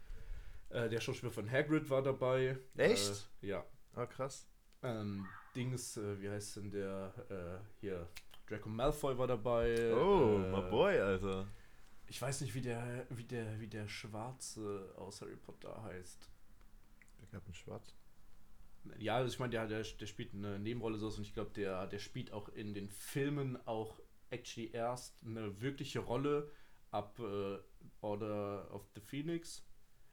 äh, der Schauspieler von Hagrid war dabei. Echt? Ja. Ah, krass. Ähm, Dings, wie heißt denn der, hier, Draco Malfoy war dabei. Oh, my boy, Alter. Ich weiß nicht, wie der, wie der, wie der Schwarze aus Harry Potter heißt. Der Captain Schwarz. Ja, also ich meine, der, der, der spielt eine Nebenrolle so und ich glaube, der, der spielt auch in den Filmen auch actually erst eine wirkliche Rolle ab äh, Order of the Phoenix,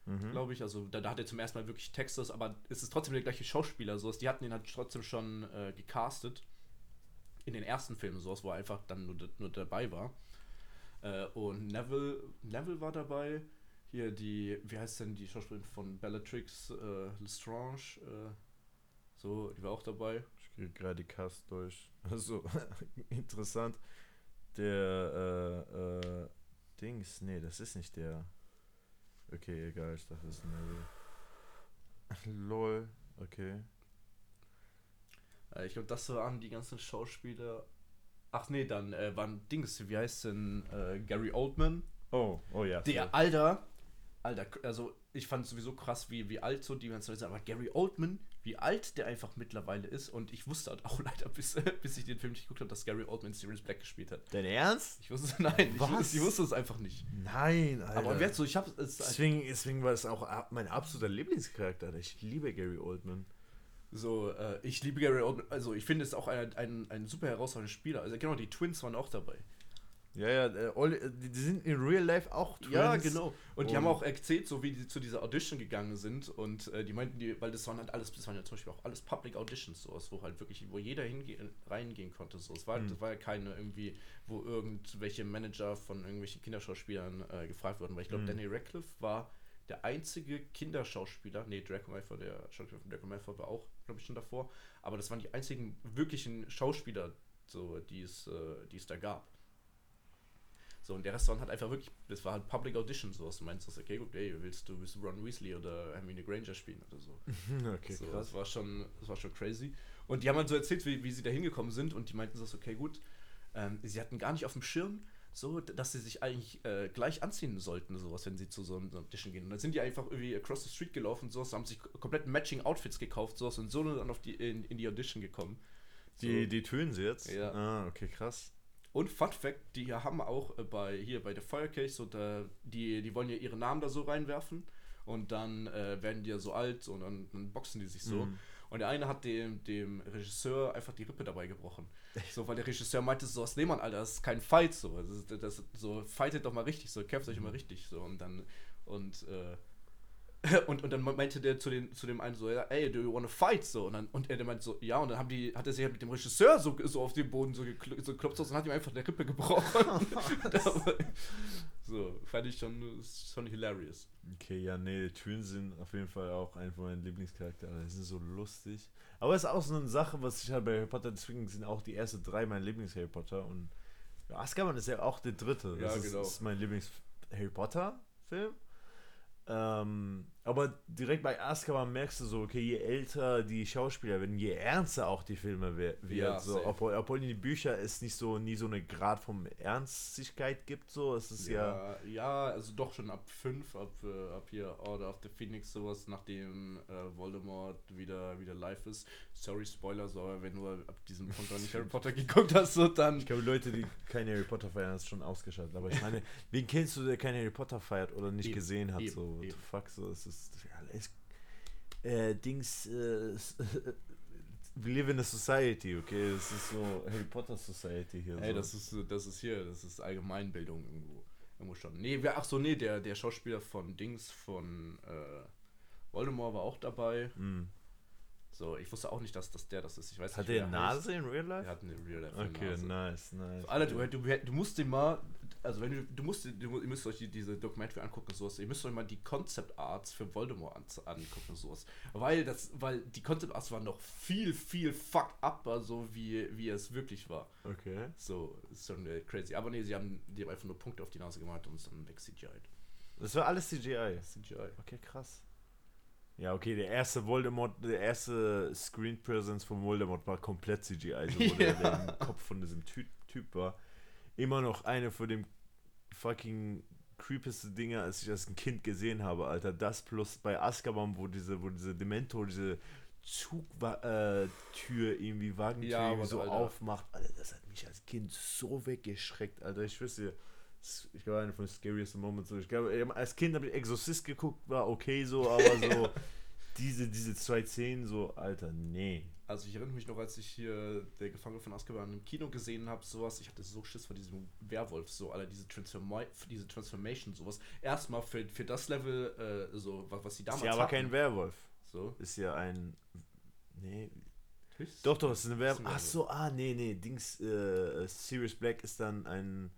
Mhm. glaube ich. Also da, da hat er zum ersten Mal wirklich Textes, aber es ist trotzdem der gleiche Schauspieler. So. Die hatten ihn halt trotzdem schon äh, gecastet in den ersten Filmen, so wo er einfach dann nur, nur dabei war. Äh, und Neville, Neville war dabei. Hier die, wie heißt denn die Schauspielerin von Bellatrix, äh, Lestrange, äh, so, die war auch dabei. Ich gehe gerade die Cast durch. <laughs> Also, <laughs> interessant. Der, äh, äh, Dings, nee, das ist nicht der. Okay, egal, ich dachte, das ist Neville. <laughs> Lol, okay. Äh, ich glaube, das waren die ganzen Schauspieler. Ach nee, dann äh, waren Dings, wie heißt denn äh, Gary Oldman? Oh, oh ja. Der safe. Alter, Alter, also ich fand sowieso krass, wie, wie alt so die ganzen Leute sind, aber Gary Oldman, wie alt der einfach mittlerweile ist und ich wusste halt auch <laughs> leider, bis, bis ich den Film nicht geguckt habe, dass Gary Oldman Sirius Black gespielt hat. Dein Ernst? Ich wusste, <laughs> nein, ich, Was? wusste- ich wusste es einfach nicht. Nein, Alter. Aber wer so, ich habe es deswegen, deswegen war es auch mein absoluter Lieblingscharakter. Ich liebe Gary Oldman. So, äh, ich liebe Gary Oldman, also ich finde es auch ein, ein, ein super herausragender Spieler. Also genau, die Twins waren auch dabei. Ja, ja, äh, Oli- äh, die, die sind in real life auch Twins. Ja, genau. Und die haben Und- auch erzählt, so wie die zu dieser Audition gegangen sind. Und äh, die meinten, die, weil das waren halt alles, das waren ja zum Beispiel auch alles Public Auditions, sowas, wo halt wirklich, wo jeder hingehen, reingehen konnte. So. Es war, Mhm. das war ja keine irgendwie, wo irgendwelche Manager von irgendwelchen Kinderschauspielern äh, gefragt wurden. Weil ich glaube, Mhm. Danny Radcliffe war der einzige Kinderschauspieler, nee, Draco Malfoy, der Schauspieler von Draco Malfoy war auch, glaube ich, schon davor. Aber das waren die einzigen wirklichen Schauspieler, so, die es, äh, die es da gab. So, und der Rest waren halt einfach wirklich, das war halt Public Audition, so, was du meinst, das okay, gut, ey, willst du, willst du Ron Weasley oder Hermine Granger spielen oder so. <laughs> okay, so krass. das war schon, das war schon crazy. Und die haben halt so erzählt, wie, wie sie da hingekommen sind und die meinten so, okay, gut, ähm, sie hatten gar nicht auf dem Schirm, so, dass sie sich eigentlich äh, gleich anziehen sollten, sowas, wenn sie zu so einem so einem Audition gehen. Und dann sind die einfach irgendwie across the street gelaufen, sowas, haben sich komplett matching Outfits gekauft, sowas, und so dann auf die, in, in die Audition gekommen. Die, die tönen sie jetzt? Ja. Ah, okay, krass. Und Fun Fact, die haben auch äh, bei hier bei der Feuerkirche so da, die, die wollen ja ihre Namen da so reinwerfen und dann äh, werden die ja so alt und dann, dann boxen die sich so. Mhm. Und der eine hat dem, dem Regisseur einfach die Rippe dabei gebrochen. So, weil der Regisseur meinte so, was nehmen man, Alter, das ist kein Fight so. Das, das, so, fightet doch mal richtig, so, kämpft euch immer richtig. So, und dann, und, äh, <laughs> und, und dann meinte der zu, den, zu dem einen so, ja, ey, do you wanna fight? So, und, dann, und er der meinte so, ja, und dann haben die, hat er sich halt mit dem Regisseur so, so auf den Boden so, gekl so geklopft und hat ihm einfach eine Rippe gebrochen. <laughs> <laughs> so, fand ich schon, ist schon hilarious. Okay, ja, nee, die Tönen sind auf jeden Fall auch ein von meinen Lieblingscharakteren. Die sind so lustig. Aber es ist auch so eine Sache, was ich halt bei Harry Potter, deswegen sind auch die ersten drei mein Lieblings-Harry Potter. Und ja, Azkaban ist ja auch der dritte. Das Ja, ist, genau. ist mein Lieblings-Harry Potter-Film. Ähm, aber direkt bei Azkaban merkst du so, okay, je älter die Schauspieler werden, je ernster auch die Filme wer- wird. Ja, so, obwohl, obwohl in die Bücher es nicht so nie so eine Grad von Ernstigkeit gibt. So, es ist ja, Ja, ja, also doch schon ab 5, ab, äh, ab hier Order of the Phoenix, sowas, nachdem äh, Voldemort wieder, wieder live ist. Sorry, Spoiler, so, aber wenn du ab diesem Punkt noch nicht Harry Potter geguckt hast, so dann. Ich glaube, Leute, die keine Harry Potter feiern, ist schon ausgeschaltet. Aber ich meine, wen kennst du, der keine Harry Potter feiert oder nicht Eben, gesehen hat? eben, so, what the eben. fuck, so, es ist, ja, es, äh, Dings, äh, <laughs> we live in a society, okay? Es ist so Harry Potter Society hier. Ey, so. das ist, das ist hier, das ist Allgemeinbildung irgendwo, irgendwo schon. Nee, wer, ach so, nee, der, der Schauspieler von Dings, von äh, Voldemort war auch dabei. Hm. So, ich wusste auch nicht, dass, dass der das ist. Ich weiß Hat nicht, der er heißt. Nase in Real Life? Er hat eine Real Life okay, Nase. nice, nice. Alter, du, du, du musst den mal, also wenn du, du musst, du, ihr müsst euch die, diese Dokumente angucken und sowas, ihr müsst euch mal die Concept Arts für Voldemort an, angucken und sowas, weil das, weil die Concept Arts waren noch viel, viel fucked up, so wie, wie es wirklich war. Okay. So, ist schon äh, crazy. Aber nee, sie haben, die haben einfach nur Punkte auf die Nase gemalt und es dann weg CGI. Das war alles CGI. CGI. Okay, krass. Ja, okay, der erste Voldemort, der erste Screen Presence von Voldemort war komplett CGI, so wo der, Ja. <laughs> der im Kopf von diesem Ty Typ war. Immer noch eine von dem fucking creepigste Dinger, als ich als ein Kind gesehen habe, Alter. Das plus bei Azkaban, wo diese, wo diese Dementor, diese Zugtür äh, irgendwie, Wagentür Ja, irgendwie so Alter. aufmacht. Alter, das hat mich als Kind so weggeschreckt, Alter. Ich wüsste, ich glaube, einer von den scariest Moments. Ich glaube, ähm, als Kind habe ich Exorcist geguckt, war okay so, aber so <laughs> diese, diese zwei Szenen, so, Alter, nee. Also ich erinnere mich noch, als ich hier der Gefangene von Azkaban im Kino gesehen habe, sowas, ich hatte so Schiss vor diesem Werwolf, so, Alter, diese, Transforma diese Transformation, sowas. Erstmal für, für das Level, äh, so, was, was sie damals Ist ja aber hatten. kein Werwolf. So. Ist ja ein. Nee. Höchst- Doch, doch, es ist ein Werwolf. Ach so, ah, nee, nee. Dings, äh, Sirius Black ist dann ein.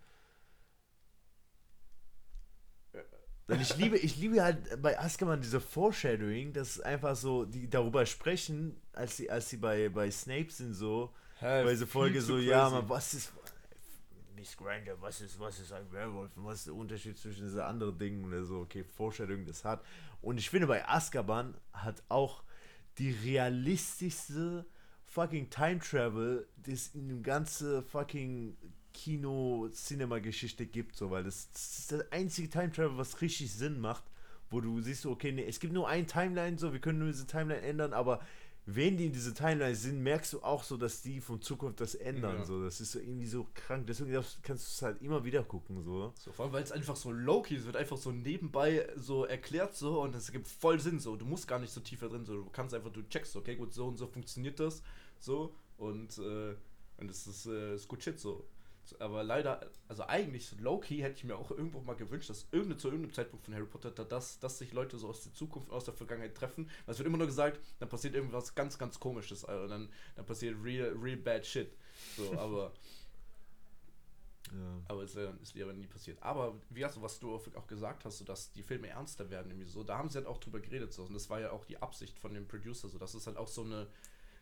Denn ich liebe, ich liebe halt bei Azkaban diese Foreshadowing, dass es einfach so, die darüber sprechen, als sie, als sie bei, bei Snape sind, so, Hä, bei dieser Folge so, crazy. ja, man, was ist. Miss Granger, was ist, was ist ein Werwolf und was ist der Unterschied zwischen diesen anderen Dingen und so, okay, Vorstellung, das hat. Und ich finde, bei Azkaban hat auch die realistischste fucking Time Travel, das in dem ganzen fucking Kino-Cinema-Geschichte gibt, so, weil das, das ist das einzige Time Travel, was richtig Sinn macht, wo du siehst, okay, nee, es gibt nur ein Timeline, so, wir können nur diese Timeline ändern, aber wenn die in diese Timeline sind, merkst du auch so, dass die von Zukunft das ändern, Ja. so, das ist so irgendwie so krank, deswegen kannst du es halt immer wieder gucken, so. So, vor allem, weil es einfach so low-key ist, wird einfach so nebenbei so erklärt so und es gibt voll Sinn so. Du musst gar nicht so tiefer drin, so du kannst einfach, du checkst, okay, gut, so und so funktioniert das, so und, äh, und das ist, äh, ist gut shit so. Aber leider, also eigentlich low-key hätte ich mir auch irgendwo mal gewünscht, dass irgende, zu irgendeinem Zeitpunkt von Harry Potter, da dass, dass sich Leute so aus der Zukunft, aus der Vergangenheit treffen. Weil es wird immer nur gesagt, dann passiert irgendwas ganz, ganz komisches, also dann, dann passiert real, real bad shit. So, <laughs> aber Ja. aber es ist leider nie passiert. Aber wie hast du, was du auch gesagt hast, so dass die Filme ernster werden, irgendwie so, da haben sie halt auch drüber geredet, so, und das war ja auch die Absicht von dem Producer, so, dass es halt auch so eine,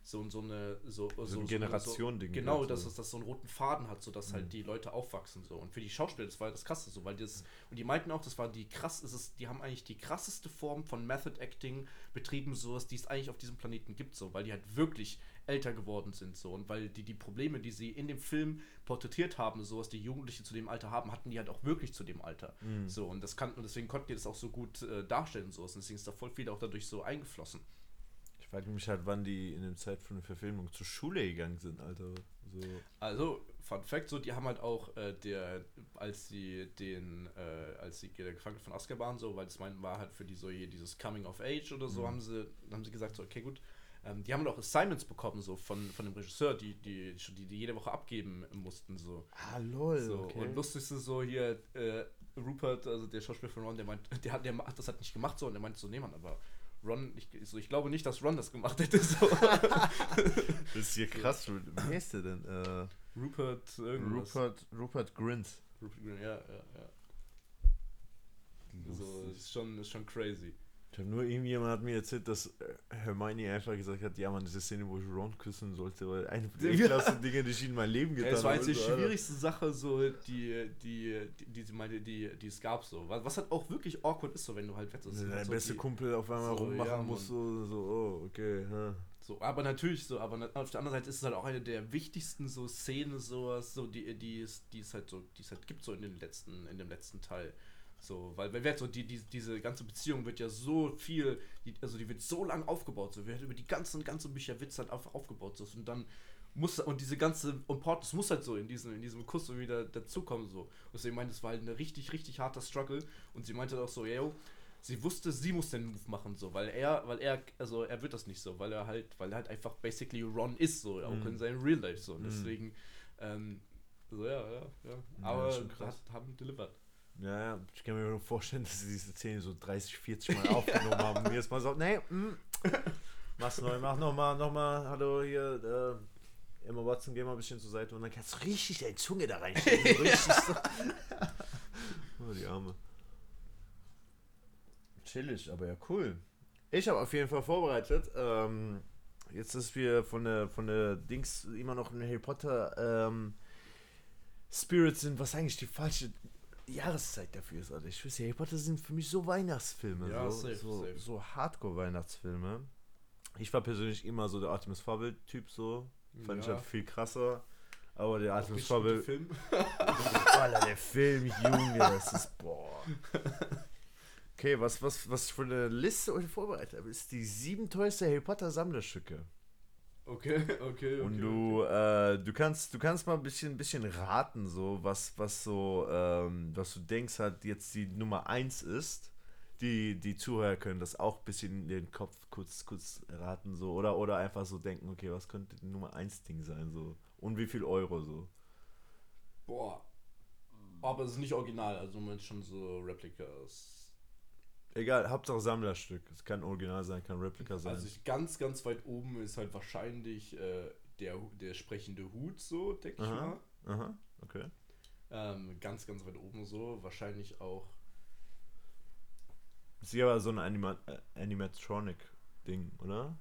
so, so eine, so, so, so ein Generation-Ding Genau, wird, dass so. es das so einen roten Faden hat, so dass Mhm. halt die Leute aufwachsen, so. Und für die Schauspieler, das war das krasse, so, weil das, und die meinten auch, das war die krass, es ist, die haben eigentlich die krasseste Form von Method Acting betrieben, so, was die es eigentlich auf diesem Planeten gibt, so, weil die halt wirklich älter geworden sind so und weil die die Probleme, die sie in dem Film porträtiert haben, so was die Jugendlichen zu dem Alter haben, hatten die halt auch wirklich zu dem Alter. Mhm. So und das kann und deswegen konnten die das auch so gut äh, darstellen so und deswegen ist da voll viel auch dadurch so eingeflossen. Ich frage mich halt, wann die in der Zeit von der Verfilmung zur Schule gegangen sind, Alter. So. Also, Fun Fact, so, die haben halt auch, äh, der, als sie den, äh, als sie der Gefangene von Azkaban, so, weil das meinten, war halt für die so hier dieses Coming of Age oder so, Mhm. haben sie, haben sie gesagt, so, okay, gut, ähm, die haben halt auch Assignments bekommen, so, von, von dem Regisseur, die, die, die, die jede Woche abgeben mussten, so. Ah, lol. So, okay. und lustig ist so hier, äh, Rupert, also der Schauspieler von Ron, der meint, der hat, der hat das hat nicht gemacht so und der meinte so, nee, Mann, aber Ron, ich, so, ich glaube nicht, dass Ron das gemacht hätte. So. <laughs> das ist hier krass. Wie heißt der denn? Äh, Rupert, irgendwas. Rupert, Rupert Grint. Rupert Green, ja, ja, ja. So, ist schon, ist schon crazy. Ich habe nur irgendjemand hat mir erzählt, dass äh, Hermione einfach gesagt hat, ja man, diese Szene, wo ich Ron küssen sollte, weil eine der <laughs> Ja. Dinge, die ich in mein Leben Ja, getan es war habe. jetzt die Alter. schwierigste Sache, so, die, die, die, die, sie meinte, die, die es gab, so. Was, halt auch wirklich awkward ist, so, wenn du halt wettest. Wenn dein so, beste die- Kumpel auf einmal so, rummachen ja, muss, so, so, oh, okay, ja. So, aber natürlich so, aber auf der anderen Seite ist es halt auch eine der wichtigsten so Szenen, sowas, so, die, die es, die es halt so, die es halt gibt, so in den letzten, in dem letzten Teil. So, weil, weil so, die, die, diese ganze Beziehung wird ja so viel, die, also die wird so lang aufgebaut, so, wird über die ganzen, ganzen Bücher es halt einfach aufgebaut, so, und dann muss, und diese ganze Importance muss halt so in diesem, in diesem Kuss so wieder dazukommen, so. Und deswegen meinte, es war halt eine richtig, richtig harter Struggle, und sie meinte auch so, yo, sie wusste, sie muss den Move machen, so, weil er, weil er, also er wird das nicht so, weil er halt, weil er halt einfach basically Ron ist, so, auch Mhm. in seinem Real Life, so, und Mhm. deswegen, ähm, so, ja, ja, ja, Ja, aber krass. hat, haben delivered. Ja, ja, ich kann mir nur vorstellen, dass sie diese Szene so 30, 40 Mal aufgenommen haben und jetzt mal so, nee, mm, mach's neu, mach nochmal, nochmal, hallo hier, äh, Emma Watson, geh mal ein bisschen zur Seite und dann kannst du richtig deine Zunge da reinstecken. <laughs> richtig so. oh, die Arme. Chillig, aber ja cool. Ich habe auf jeden Fall vorbereitet, ähm, jetzt ist wir von der, von der Dings immer noch in Harry Potter, ähm, Spirits sind, was eigentlich die falsche Jahreszeit dafür ist. Alter. Ich weiß, Harry Potter sind für mich so Weihnachtsfilme, Ja, so, safe, so, safe. so Hardcore-Weihnachtsfilme. Ich war persönlich immer so der Artemis Fowl-Typ, so. Fand ich Ja. halt viel krasser. Aber der Auch Artemis richtig guter Fowl, Film. <laughs> Alter, der Film, Junge, das ist, boah. Okay, was, was, was ich für eine Liste heute vorbereitet habe, ist die sieben teuerste Harry Potter Sammlerstücke. Okay, okay, <laughs> okay. Und du, äh, du kannst, du kannst mal ein bisschen, bisschen raten, so, was, was so, ähm, was du denkst, halt jetzt die Nummer 1 ist. Die, die Zuhörer können das auch ein bisschen in den Kopf kurz, kurz raten, so, oder, oder einfach so denken, okay, was könnte die Nummer 1 Ding sein, so. Und wie viel Euro, so. Boah. Aber es ist nicht original, also man schon so Replicas. Egal, Hauptsache Sammlerstück. Es kann Original sein, kann Replika sein. Also ganz, ganz weit oben ist halt wahrscheinlich äh, der, der sprechende Hut, so, denke ich mal. Aha, okay. Ähm, ganz, ganz weit oben so. Wahrscheinlich auch. Ist ja aber so ein Anima äh, Animatronic-Ding, oder?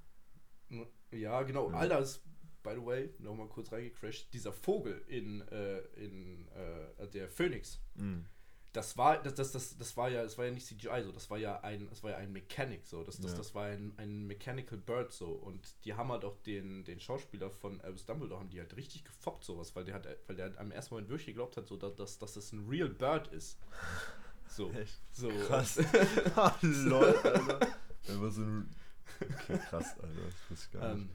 Ja, genau. Ja. Alter, ist, by the way, nochmal kurz reingecrashed. Dieser Vogel in, äh, in äh, der Phoenix. Mhm. Das war, das, das, das, das war ja, das war ja nicht CGI so, das war ja ein, das war ja ein Mechanic so, das, das, Ja. das war ein, ein Mechanical Bird so und die haben halt auch den, den Schauspieler von Albus Dumbledore haben die halt richtig gefoppt sowas, weil der hat, weil der am ersten Moment wirklich geglaubt hat so, dass, dass, dass das ein Real Bird ist. So, <laughs> Echt? so. Krass. <laughs> <laughs> Ah, Lol, Alter. So ein. Okay, krass, Alter. Das wusste ich gar nicht. Ähm,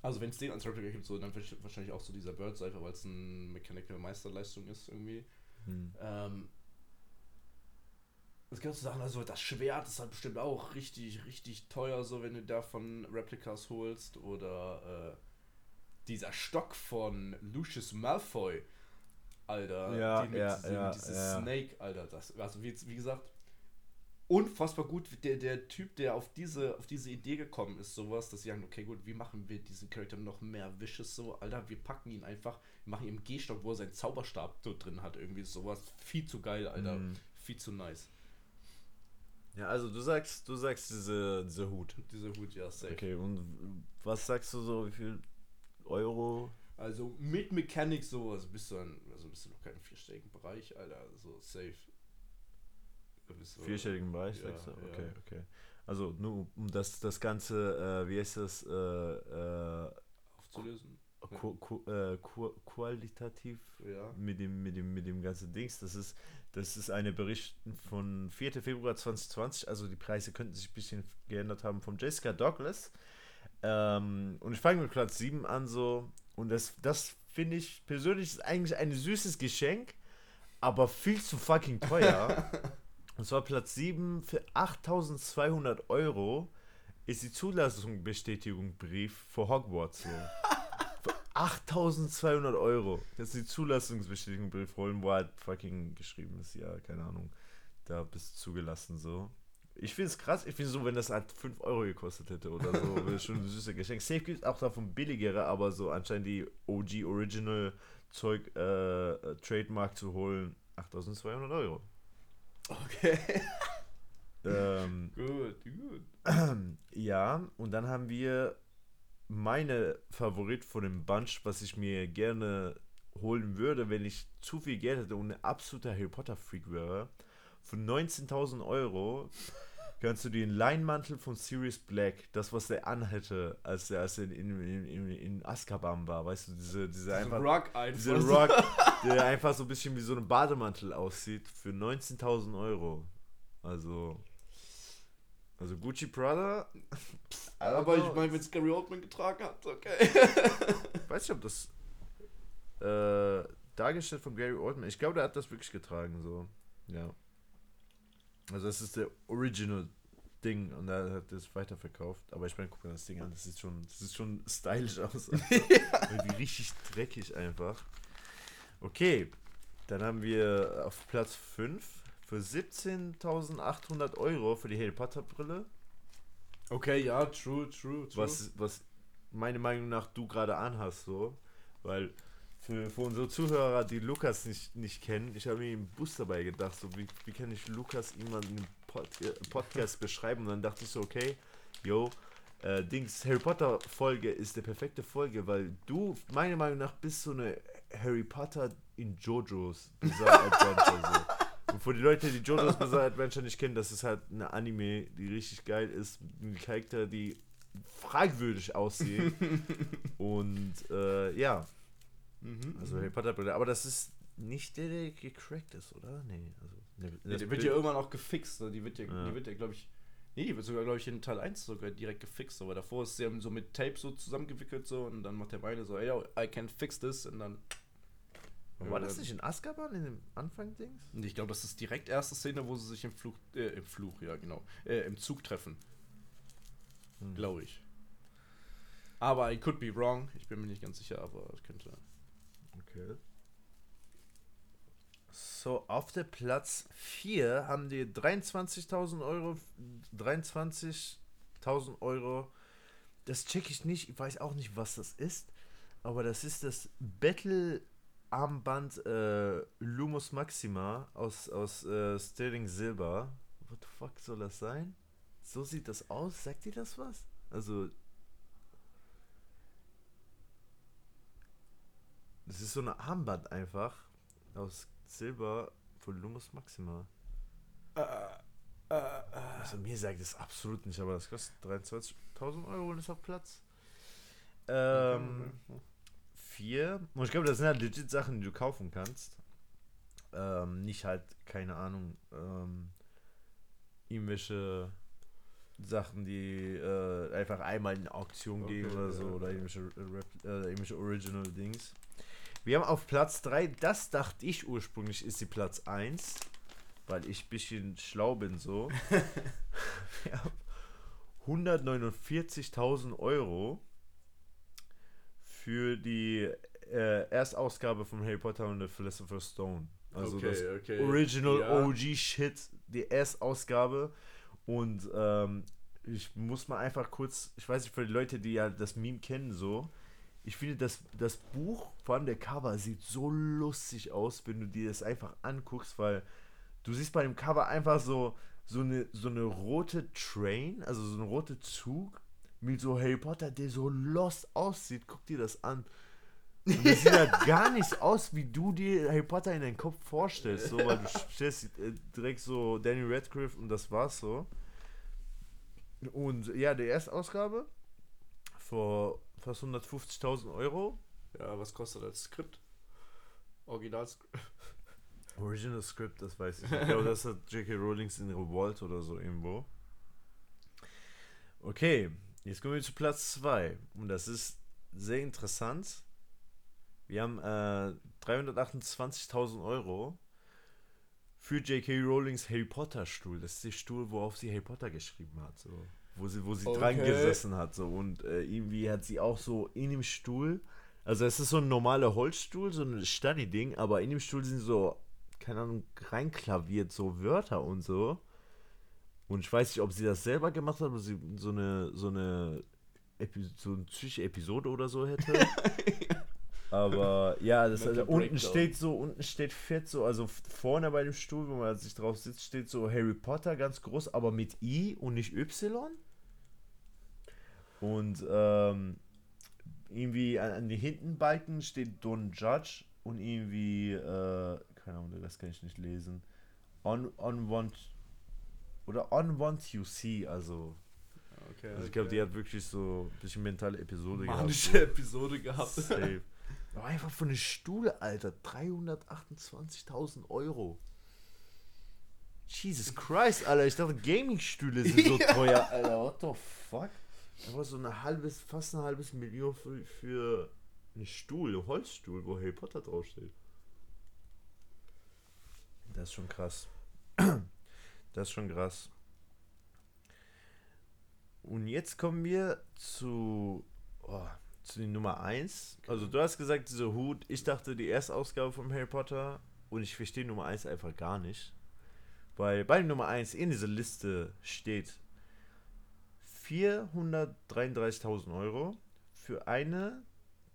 also wenn es den als Replica gibt, so, dann wahrsch- wahrscheinlich auch so dieser Bird einfach, weil es eine Mechanical Meisterleistung ist irgendwie. Hm. Ähm, das kannst du sagen, also das Schwert ist halt bestimmt auch richtig, richtig teuer, so wenn du davon Replikas holst. Oder äh, dieser Stock von Lucius Malfoy, Alter. Ja, die mit ja, diesem, ja, dieses ja. Snake, Alter. Das, also wie, wie gesagt, unfassbar gut. Der, der Typ, der auf diese, auf diese Idee gekommen ist, sowas, dass sie sagen, okay, gut, wie machen wir diesen Charakter noch mehr Vicious so? Alter, wir packen ihn einfach, machen ihm Gehstock, wo er seinen Zauberstab so drin hat, irgendwie sowas. Viel zu geil, Alter. Mhm. Viel zu nice. Ja, also du sagst, du sagst diese, diese Hut. Dieser Hut, ja, safe. Okay, und was sagst du so, wie viel Euro? Also mit Mechanik sowas bist du dann, also bist du noch keinen vierstelligen Bereich, Alter, so safe. Bist du- Vierstelligen Bereich, ja, sagst du? ja. Okay, okay. Also nur um das, das Ganze, äh, wie heißt das, äh, äh, Aufzulösen. Äh, qu qualitativ Ja. mit dem, mit dem, mit dem ganzen Dings. Das ist, das ist eine Bericht von 4. Februar 2020, also die Preise könnten sich ein bisschen geändert haben, von Jessica Douglas. Ähm, und ich fange mit Platz 7 an, so. Und das, das finde ich persönlich ist eigentlich ein süßes Geschenk, aber viel zu fucking teuer. <laughs> und zwar Platz 7 für 8200 Euro ist die Zulassungsbestätigung Brief für Hogwarts. So. <laughs> Für 8200 Euro. Das ist die Zulassungsbestätigung Brief holen, wo halt fucking geschrieben ist, ja, keine Ahnung. Da bist du zugelassen so. Ich finde es krass, ich finde so, wenn das halt 5 Euro gekostet hätte oder so, wäre das schon ein süßes Geschenk. Safe gibt es auch davon billigere, aber so anscheinend die OG Original Zeug äh, äh, Trademark zu holen, 8200 Euro. Okay. Ähm, <laughs> gut, gut. ja, und dann haben wir meine Favorit von dem Bunch, was ich mir gerne holen würde, wenn ich zu viel Geld hätte und ein absoluter Harry Potter Freak wäre. Für 19.000 Euro kannst du den Leinmantel von Sirius Black, das was er anhätte, als er, als in, in, in, in Azkaban war, weißt du, diese, diese einfach... Rock einfach. Dieser Rock, <laughs> der einfach so ein bisschen wie so ein Bademantel aussieht, für 19.000 Euro. Also, also Gucci Prada. <laughs> Aber ich meine, wenn es Gary Oldman getragen hat, okay. Ich <laughs> weiß nicht, ob das äh, dargestellt von Gary Oldman. Ich glaube, der hat das wirklich getragen, so. Ja. Also, das ist der Original Ding und er hat das weiterverkauft. Aber ich meine, guck mal das Ding an, das sieht schon, das sieht schon stylisch aus. <laughs> Irgendwie richtig dreckig einfach. Okay, dann haben wir auf Platz 5 für 17.800 Euro für die Harry Potter Brille. Okay, ja, true, true, true. was, was meiner Meinung nach du gerade anhast, so. Weil für, für unsere Zuhörer, die Lukas nicht, nicht kennen, ich habe mir im Bus dabei gedacht, so wie, wie kann ich Lukas in einem Pod, äh, Podcast <laughs> beschreiben? Und dann dachte ich so, okay, yo, äh, Dings, Harry Potter Folge ist der perfekte Folge, weil du, meiner Meinung nach, bist so eine Harry Potter in JoJo's Bizarre Adventure. So. <laughs> Und für die Leute, die JoJo's Bizarre Adventure nicht kennen, das ist halt eine Anime, die richtig geil ist. Ein Charakter, die fragwürdig aussehen. <laughs> Und äh, ja, Mhm. also Harry Potter Brille. Aber das ist nicht der, der gecrackt ist, oder? Nee, also. Ne, Nee, die wird ja irgendwann auch gefixt. ne? Die wird ja, Ja. die wird ja glaube ich. Nee, die wird sogar, glaube ich, in Teil 1 sogar direkt gefixt. Aber davor ist sie so mit Tape so zusammengewickelt so und dann macht der Beine so, ey, I can fix this und dann. War das nicht in Azkaban in dem Anfang-Dings? Ich glaube, das ist direkt erste Szene, wo sie sich im Fluch, äh, im Fluch, ja genau, äh, im Zug treffen. Hm. Glaube ich. Aber I could be wrong. Ich bin mir nicht ganz sicher, aber es könnte. Okay. So, auf der Platz 4 haben die 23.000 Euro. 23.000 Euro. Das check ich nicht. Ich weiß auch nicht, was das ist. Aber das ist das Battle-Armband äh, Lumos Maxima aus, aus äh, Sterling Silber. What the fuck soll das sein? So sieht das aus. Sagt dir das was? Also, Das ist so eine Armband einfach aus Silber von Lumos Maxima. Also mir sagt es absolut nicht, aber das kostet 23.000 Euro und ist auf Platz. Ähm, vier. Und ich glaube, das sind halt legit Sachen, die du kaufen kannst. Ähm, nicht halt, keine Ahnung, ähm, irgendwelche Sachen, die äh, einfach einmal in Auktion Okay, gehen oder so, ja. oder irgendwelche, äh, irgendwelche Original-Dings. Wir haben auf Platz 3, das dachte ich ursprünglich, ist die Platz 1, weil ich ein bisschen schlau bin so. <laughs> Wir haben 149.000 Euro für die äh, Erstausgabe von Harry Potter und the Philosopher's Stone. Also das okay. Original Ja. OG Shit, die Erstausgabe. Und ähm, ich muss mal einfach kurz, ich weiß nicht, für die Leute, die ja das Meme kennen, so. Ich finde, das, das Buch, vor allem der Cover, sieht so lustig aus, wenn du dir das einfach anguckst, weil du siehst bei dem Cover einfach so, so, eine, so eine rote Train, also so ein roter Zug mit so Harry Potter, der so lost aussieht. Guck dir das an. Und das sieht halt gar nicht aus, wie du dir Harry Potter in deinen Kopf vorstellst, so, weil du stellst äh, direkt so Danny Radcliffe und das war's so. Und ja, die Erstausgabe vor fast 150.000 Euro. Ja, was kostet das Skript? Originalskript. Original Script, <laughs> das weiß ich. Ich glaube, das hat J.K. Rowlings in Revolt oder so irgendwo. Okay, jetzt kommen wir zu Platz 2. Und das ist sehr interessant. Wir haben äh, 328.000 Euro für J.K. Rowlings Harry Potter Stuhl. Das ist der Stuhl, worauf sie Harry Potter geschrieben hat. So. Wo sie, wo sie Okay. dran gesessen hat. So. Und äh, irgendwie hat sie auch so in dem Stuhl. Also es ist so ein normaler Holzstuhl, so ein Study-Ding, aber in dem Stuhl sind so, keine Ahnung, reinklaviert, so Wörter und so. Und ich weiß nicht, ob sie das selber gemacht hat, ob sie so eine, so eine, Epi so eine psychische Episode oder so hätte. <laughs> Aber ja, das also, unten Breakdown. steht so, unten steht fett so, also vorne bei dem Stuhl, wo man sich drauf sitzt, steht so Harry Potter ganz groß, aber mit I und nicht Y. Und ähm, irgendwie an, an den Hintenbalken steht Don Judge und irgendwie, äh, keine Ahnung, das kann ich nicht lesen. On, on want oder on want you see, also, Okay. also ich glaube, die hat wirklich so ein bisschen mentale Episode manische Episode gehabt. Safe. <laughs> Aber einfach von der Stuhl, Alter, 328.000 Euro. Jesus Christ, Alter, ich dachte Gaming-Stühle sind so <laughs> teuer, Alter, what the fuck? Einfach so eine halbes, fast ein halbes Million für, für einen Stuhl, einen Holzstuhl, wo Harry Potter draufsteht. Das ist schon krass. Das ist schon krass. Und jetzt kommen wir zu, oh, zu Nummer 1. Also du hast gesagt, dieser Hut, ich dachte die erste Ausgabe von Harry Potter und ich verstehe Nummer 1 einfach gar nicht. Weil bei Nummer 1 in dieser Liste steht 433.000 Euro für eine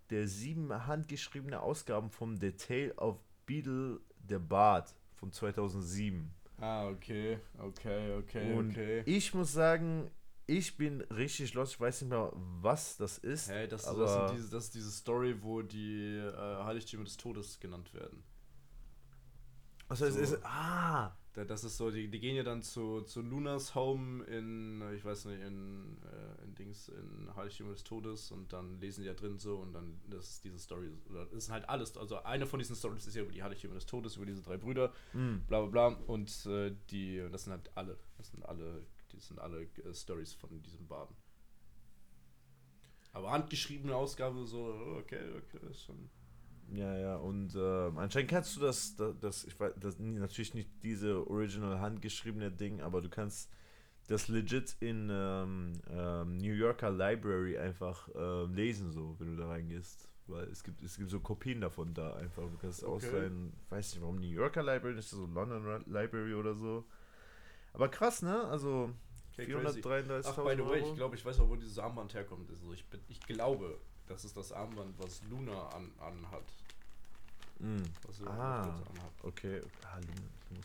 der sieben handgeschriebene Ausgaben vom The Tale of Beetle the Bard von 2007. Ah, okay, okay, okay, Und okay. ich muss sagen, ich bin richtig los. Ich weiß nicht mehr, was das ist. Hey, das, aber das, diese, das ist diese Story, wo die äh, Heiligtümer des Todes genannt werden. also es so. ist. Ah! Da- Das ist so, die, die gehen ja dann zu, zu Lunas Home in, äh, ich weiß nicht, in, äh, in Dings, in Heiligtümer des Todes und dann lesen die da drin so und dann, das ist diese Story, oder das ist halt alles, also eine von diesen Stories ist ja über die Heiligtümer des Todes, über diese drei Brüder, Mm. bla bla bla und äh, die, das sind halt alle, das sind alle, das sind alle äh, Stories von diesem Baden. Aber handgeschriebene Ausgabe so, okay, okay, ist schon. Ja, ja, und ähm, anscheinend kannst du das, das, das, ich weiß, das natürlich nicht diese original handgeschriebene Ding, aber du kannst das legit in ähm, ähm, New Yorker Library einfach ähm, lesen, so, wenn du da reingehst. Weil es gibt, es gibt so Kopien davon da einfach. Du kannst Okay. ausleihen, weiß nicht warum New Yorker Library, das ist so London Ra- Library oder so. Aber krass, ne? Also Okay, crazy. 433.000 Ach, by the way, Euro. ich glaube, ich weiß auch, wo dieses Armband herkommt. Also ich, bin, ich glaube, das ist das Armband, was Luna an, anhat. Mm. Sie Ah. Okay. Ah,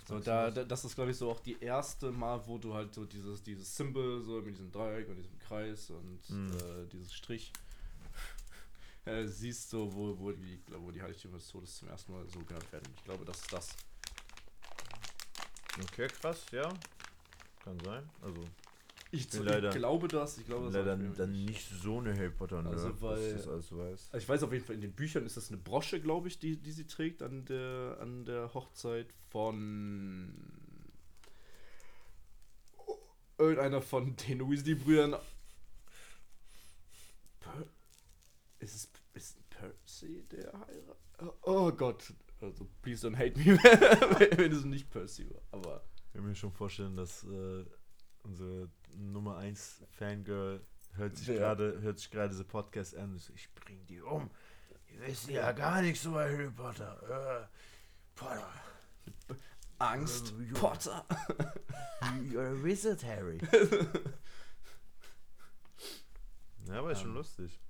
So, da, das ist, glaube ich, so auch die erste Mal, wo du halt so dieses, dieses Symbol, so mit diesem Dreieck und diesem Kreis und Mhm. äh, dieses Strich <laughs> äh, siehst, so, wo, wo, die, wo die Heiligtümer des Todes zum ersten Mal so genannt werden. Ich glaube, das ist das. Okay, krass, ja. Kann sein. Also, Ich, bin leider- glaube das, ich glaube das leider ich dann nicht so eine Harry Potter Nerd, Also, weil- ich das alles weiß. Also ich weiß auf jeden Fall, in den Büchern ist das eine Brosche, glaube ich, die, die sie trägt an der, an der Hochzeit von irgendeiner von den Weasley-Brüdern. Per ist es ist Percy, der heiratet? Oh, oh Gott. Also, please don't hate me, <laughs> wenn es nicht Percy war. Aber Ich kann mir schon vorstellen, dass äh, unsere Nummer 1 Fangirl hört sich gerade hört sich gerade diese Podcast an und so, ich bring die um. Die wissen ja gar nichts über Harry Potter. Äh, Potter. Angst, Äh. Potter. <laughs> You're a wizard, Harry. <laughs> ja, aber ist schon Ähm. lustig.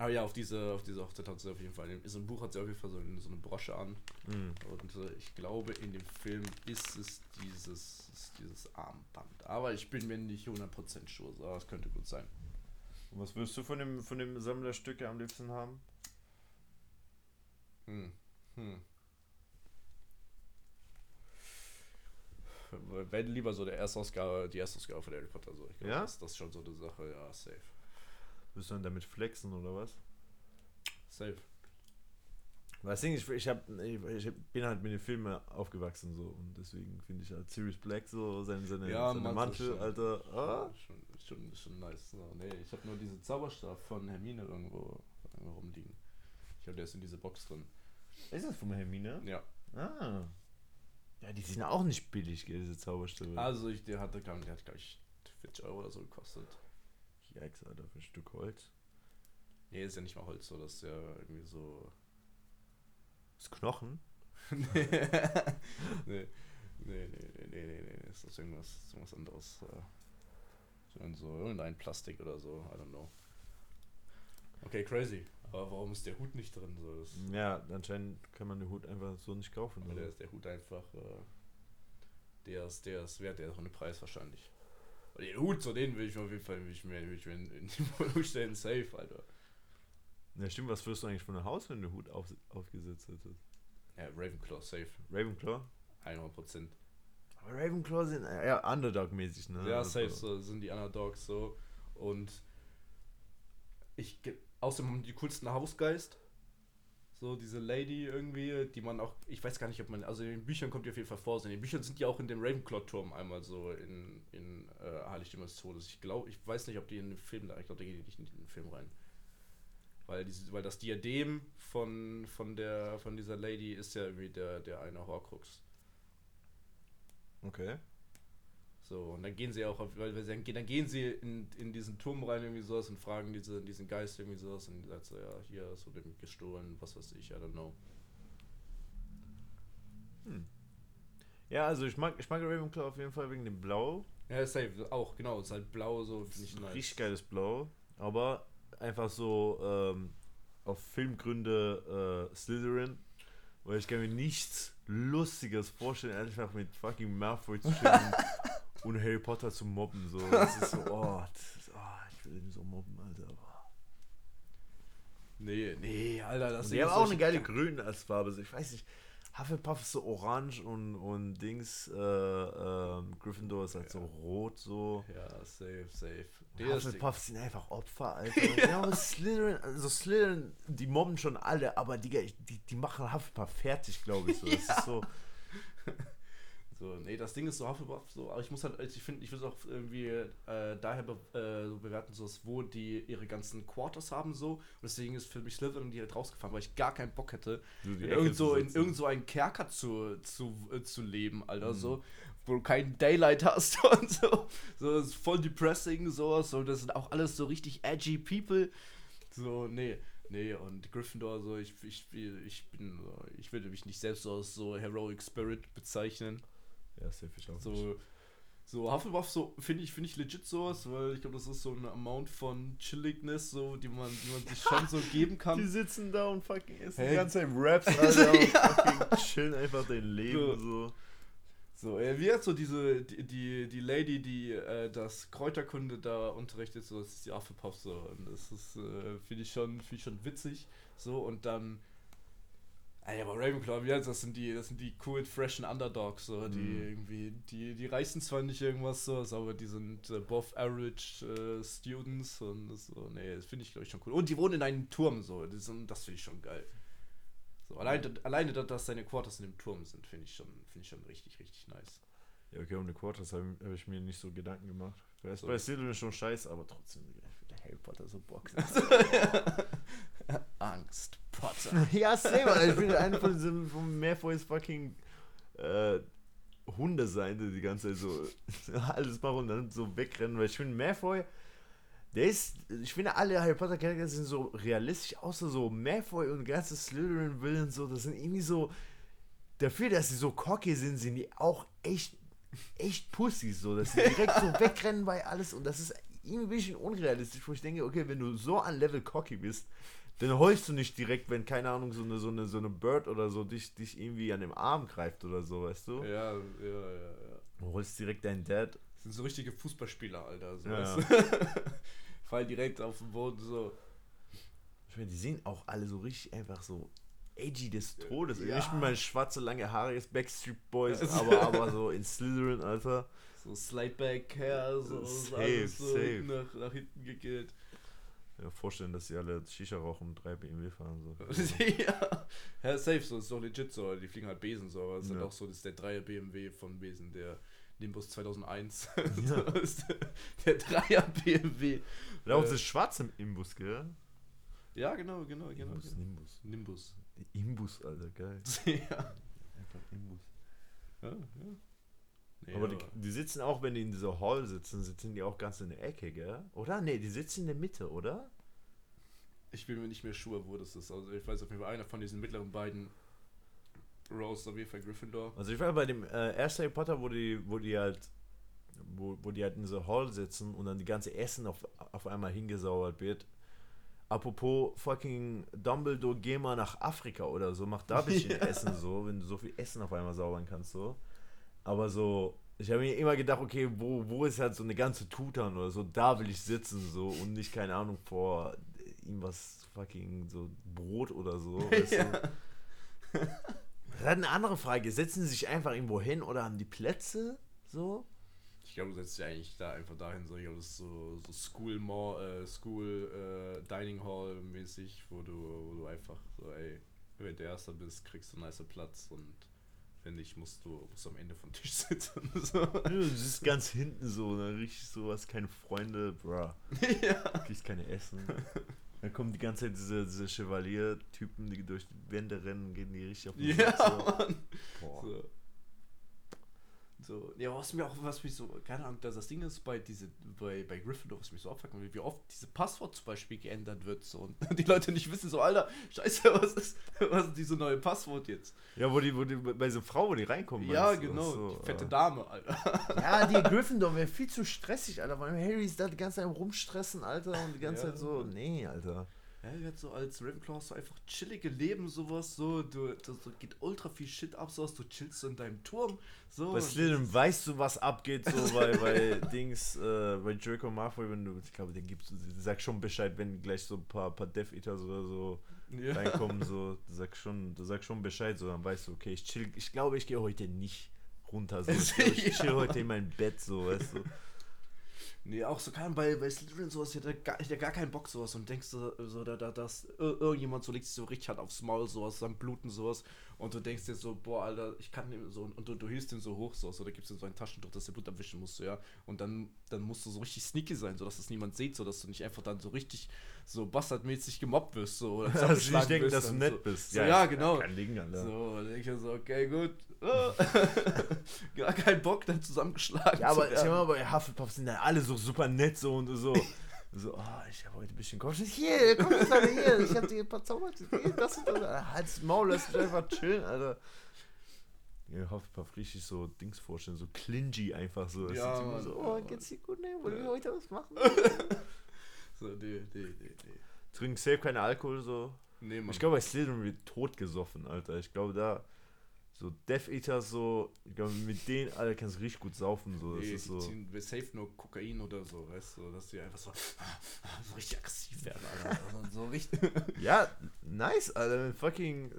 Aber ja, auf diese, auf diese Hochzeit hat sie auf jeden Fall, in so einem Buch hat sie auf jeden Fall so eine, so eine Brosche an. Mhm. Und äh, ich glaube, in dem Film ist es dieses, ist dieses Armband. Aber ich bin mir nicht 100% sure, aber es könnte gut sein. Und was würdest du von dem, von dem Sammlerstücke am liebsten haben? Hm. Hm. Wenn lieber so der Erstausgabe, die Erstausgabe von Harry Potter so. Ich glaube, Ja? das, das ist schon so eine Sache, ja, safe. Willst du dann damit flexen oder was? Safe. Das Ding ist, ich, hab, ich, ich bin halt mit den Filmen aufgewachsen so und deswegen finde ich halt Sirius Black so, seine, seine, Ja, seine Mantel. Alter. Ah. Schon, schon, schon nice. So, nee, ich habe nur diese Zauberstab von Hermine irgendwo, irgendwo rumliegen. Ich glaube, der ist in dieser Box drin. Ist das von Hermine? Ja. Ah. Ja, die sind auch nicht billig, diese Zauberstäbe. Also, ich, der hatte, glaub, der hat, glaube ich, 40 Euro oder so gekostet. Yikes, Alter, für ein Stück Holz. Nee, ist ja nicht mal Holz, so, das ist ja irgendwie so. Das Knochen? <laughs> nee. nee. Nee, nee, nee, nee, nee, nee, ist das irgendwas, ist irgendwas anderes. äh, So, irgend so irgendein Plastik oder so, I don't know. Okay, crazy. Aber warum ist der Hut nicht drin? So, das, Ja, anscheinend kann man den Hut einfach so nicht kaufen. aber Oder? der ist der Hut einfach. Äh, der ist, der ist wert, der ist auch einen Preis wahrscheinlich. Den Hut, so den will ich auf jeden Fall will ich mir, will ich mir in, in die Wohnung stellen, safe, Alter. Ja, stimmt, was würdest du eigentlich von einem Haus, wenn du den Hut auf, aufgesetzt hättest? Ja, Ravenclaw, safe. Ravenclaw? 100%. Aber Ravenclaw sind eher Underdog-mäßig, ne? Ja, Also- safe, so sind die Underdogs so. Und ich außerdem haben die coolsten Hausgeist. So diese Lady irgendwie, die man auch, ich weiß gar nicht, ob man, also in den Büchern kommt die auf jeden Fall vor. In den Büchern sind die auch in dem Ravenclaw-Turm einmal so in, in äh, Heiligtümer des Todes. Ich glaube, ich weiß nicht, ob die in den Film da, ich glaube, da gehen die nicht in den Film rein. Weil, diese, weil das Diadem von, von, der, von dieser Lady ist ja irgendwie der, der eine Horcrux. Okay. So, und dann gehen sie auch, auf, weil dann, gehen- dann gehen sie in, in diesen Turm rein irgendwie sowas und fragen diese, diesen Geist irgendwie sowas und sagt so, ja, hier ist so dem gestohlen, was weiß ich, I don't know. Ja, also ich mag, ich mag Ravenclaw auf jeden Fall wegen dem Blau. Ja, safe, auch, genau, ist halt blau, so, finde ich nice. Richtig geiles Blau. Aber einfach so ähm, auf Filmgründe äh, Slytherin. Weil ich kann mir nichts Lustiges vorstellen, einfach mit fucking Malfoy zu <laughs> chillen und Harry Potter zu mobben. So. Das ist so, <laughs> oh, ist, oh ich will ihn so mobben, Alter. Nee, nee, Alter, das Und die haben auch eine geile Grün als Farbe. Ich weiß nicht, Hufflepuff ist so orange und, und Dings, äh, ähm, Gryffindor ist halt so rot so. Ja, safe, safe. Der ist- Hufflepuff sind einfach Opfer, Alter. <laughs> ja, aber Slytherin, also Slytherin, die mobben schon alle, aber Digga, die, die machen Hufflepuff fertig, glaube ich. So. Das <laughs> ist so, So, nee, das Ding ist so Hufflepuff, so, aber ich muss halt, also ich finde, ich will es auch irgendwie äh, daher be äh, so bewerten, so, wo die ihre ganzen Quarters haben, so. Und deswegen ist für mich Slytherin die halt rausgefahren, weil ich gar keinen Bock hätte, So in irgend so, in irgend so einen Kerker zu, zu, äh, zu leben, Alter, Mhm. so. Wo du kein Daylight hast <laughs> und so. So, das ist voll depressing, so. so. Das sind auch alles so richtig edgy People. So, nee. Nee, und Gryffindor, so, ich, ich, ich bin, ich würde mich nicht selbst so als so Heroic Spirit bezeichnen. Ja, safe ich auch. nicht. So, so Hufflepuff, so finde ich, finde ich legit sowas, weil ich glaube, das ist so ein Amount von Chilligness, so, die man, die man sich schon so <laughs> geben Die kann. sitzen da und fucking essen Hä? die ganze Zeit Raps, Alter, <laughs> und fucking chillen einfach dein Leben So. so. So, äh, wie hat so diese, die, die, die Lady, die äh, das Kräuterkunde da unterrichtet, so, das ist die Hufflepuff, so, und das ist, äh, finde ich schon, finde ich schon witzig, so, und dann, Ey, aber Ravenclaw, heißt das? sind die, das sind die cool, freshen Underdogs, so, die Mhm. irgendwie, die, die reißen zwar nicht irgendwas so, aber die sind äh, above average äh, Students und so, nee, das finde ich, glaube ich, schon cool. Und die wohnen in einem Turm, so, das, das finde ich schon geil. So, allein, alleine, dass- seine Quarters in dem Turm sind, finde ich schon, finde ich schon richtig, richtig nice. Ja, okay, um die Quarters habe hab ich mir nicht so Gedanken gemacht. Es So. bei Slytherin schon scheiße, aber trotzdem, Digga, ich will der Harry Potter so boxen. <laughs> <laughs> Angst, Potter. <laughs> ja, Alter. Ich will einer von diesen von Malfoys fucking äh, Hunde sein, die die ganze Zeit so <laughs> alles machen und dann so wegrennen, weil ich finde Malfoy, der ist, ich finde alle Harry Potter Charakter sind so realistisch, außer so Malfoy und ganze Slytherin Villains so, das sind irgendwie so, dafür, dass sie so cocky sind, sind die auch echt, echt Pussys so, dass sie direkt so wegrennen bei alles und das ist irgendwie ein bisschen unrealistisch, wo ich denke, okay, wenn du so an Level cocky bist, dann heulst du nicht direkt, wenn, keine Ahnung, so eine, so eine, so eine Bird oder so dich, dich irgendwie an dem Arm greift oder so, weißt du? Ja, ja, ja, ja. Du holst direkt deinen Dad. Das sind so richtige Fußballspieler, Alter. So, Ja, du? <laughs> Fallen direkt auf den Boden so. Ich meine, die sehen auch alle so richtig einfach so edgy des Todes. Ja. Nicht mit meinen schwarze, lange Haare jetzt Backstreet Boys, Ja. aber, aber <laughs> so in Slytherin, Alter. So Slideback Hair, so, Safe, alles so safe. Nach, nach hinten gegelt. Ja, vorstellen, dass sie alle Shisha rauchen und drei BMW fahren. So. <laughs> ja. ja, safe, so ist doch legit so. Die fliegen halt Besen so, aber es ist halt Ja. auch so, das ist der 3er BMW von Besen, der Nimbus 2001. <laughs> Ja. ist der, der 3er BMW. Da auch Äh. das Schwarze im Imbus, gell? Ja, genau, genau, genau. Imbus, genau. Nimbus. Nimbus. Imbus, Alter, geil. <laughs> ja. Einfach Imbus. Ja, ja. Nee, aber die, die sitzen auch, wenn die in dieser Hall sitzen, sitzen die auch ganz in der Ecke, gell? Oder? Nee, die sitzen in der Mitte, oder? ich bin mir nicht mehr sure, wo das ist. Also ich weiß auf jeden Fall, einer von diesen mittleren beiden Rose auf jeden Fall Gryffindor. Also ich war bei dem äh, ersten Harry Potter, wo die, wo die halt, wo, wo die halt in dieser Hall sitzen und dann die ganze Essen auf, auf einmal hingesauert wird. Apropos fucking Dumbledore, geh mal nach Afrika oder so, mach da ein bisschen Ja. <laughs> Essen so, wenn du so viel Essen auf einmal saubern kannst so. Aber so, ich habe mir immer gedacht, okay, wo, wo ist halt so eine ganze Tutan oder so, da will ich sitzen so und nicht, keine Ahnung, vor ihm was fucking so Brot oder so. <laughs> Weißt ja. du? Das ist halt eine andere Frage. Setzen sie sich einfach irgendwo hin oder haben die Plätze? So? Ich glaube, du setzt dich eigentlich da einfach dahin, so, ich glaube, das ist so, so School Mall, äh, School äh, Dining Hall mäßig, wo du, wo du einfach so, ey, wenn du Erster bist, kriegst du einen nice Platz und wenn nicht, musst du, musst du am Ende vom Tisch <laughs> sitzen. so. Du sitzt ganz hinten so, dann richtig sowas, keine Freunde, bruh. ja. Kriegst keine Essen. Dann kommen die ganze Zeit diese, diese Chevalier-Typen, die durch die Wände rennen, gehen die richtig auf den Ja. Mann. Boah. So. So, ja, was mir auch, was mich so, keine Ahnung, das, das Ding ist bei diese, bei, bei Gryffindor, was mich so abfuckt, wie oft diese Passwort zum Beispiel geändert wird, so, und <laughs> die Leute nicht wissen, so, Alter, scheiße, <laughs> was ist, was ist diese neue Passwort jetzt? Ja, wo die, wo die, bei so Frau, wo die reinkommen. ja, meinst du? genau, So, die fette. Dame, Alter. <laughs> Ja, die Gryffindor wäre viel zu stressig, Alter. Weil Harry ist da die ganze Zeit rumstressen, Alter. Und die ganze Ja. Zeit so, nee, Alter. Ja, jetzt so als Ravenclaw du einfach chillige Leben, sowas, so, du, du, so geht ultra viel Shit ab, sowas, du chillst so in deinem Turm, so. Bei Slytherin weißt du, was abgeht, so <laughs> bei, bei Dings, äh, bei Draco Malfoy, wenn du, ich glaube, der gibt, der sagt schon Bescheid, wenn gleich so ein paar, paar Death Eaters oder so ja. reinkommen, <laughs> so, der sagt schon, der sagt schon Bescheid, so, dann weißt du, okay, ich chill, ich glaube, ich gehe heute nicht runter, so, ich, <laughs> glaub, ich chill Ja. heute in mein Bett, so, weißt du. Nee, auch so kann bei, bei Slytherin sowas, ich hatte gar, gar keinen Bock sowas und denkst du so, da, da, dass ir- irgendjemand so legt sich so richtig hart aufs Maul, sowas, dann bluten sowas und du denkst dir so, boah, Alter, ich kann dem so und du, du hilfst den so hoch, so, so da gibst du so ein Taschentuch, dass der Blut abwischen musst, so, ja, und dann, dann musst du so richtig sneaky sein, so dass das niemand sieht, so dass du nicht einfach dann so richtig so bastardmäßig gemobbt wirst, so, oder <laughs> Dass sie nicht denken, dass du und nett so. bist. So, ja, genau. Kein Ding, Alter. So, dann denke ich so, okay, gut. Oh. <laughs> Gar keinen Bock, dann zusammengeschlagen Ja, aber zu ich mal, bei Hufflepuff sind dann alle so super nett so und so. <laughs> So, ah, ich habe heute ein bisschen Kopfschmerzen. Hier, komm jetzt mal hier. Ich hab dir ein paar Zauber. Das und das. Halt's Maul, lass mich einfach chillen, Alter. Ja, Hufflepuff richtig so Dings vorstellen, so clingy einfach so. Das Ja, immer so, ja, oh, geht's dir gut, ne? Wollen wir Ja. heute was machen? So, nee, nee, nee, nee. Trink safe keinen Alkohol, so. Nee, Mann. Ich glaube, bei Slytherin wird tot gesoffen, Alter. Ich glaube, da so Death Eaters so, ich glaube, mit denen, Alter, kannst du richtig gut saufen, so. Das nee, ist die so. ziehen wir safe nur Kokain oder so, weißt du, dass die einfach so, <laughs> so richtig aggressiv werden, Alter. <laughs> Also so richtig. <laughs> Ja, nice, Alter. Fucking.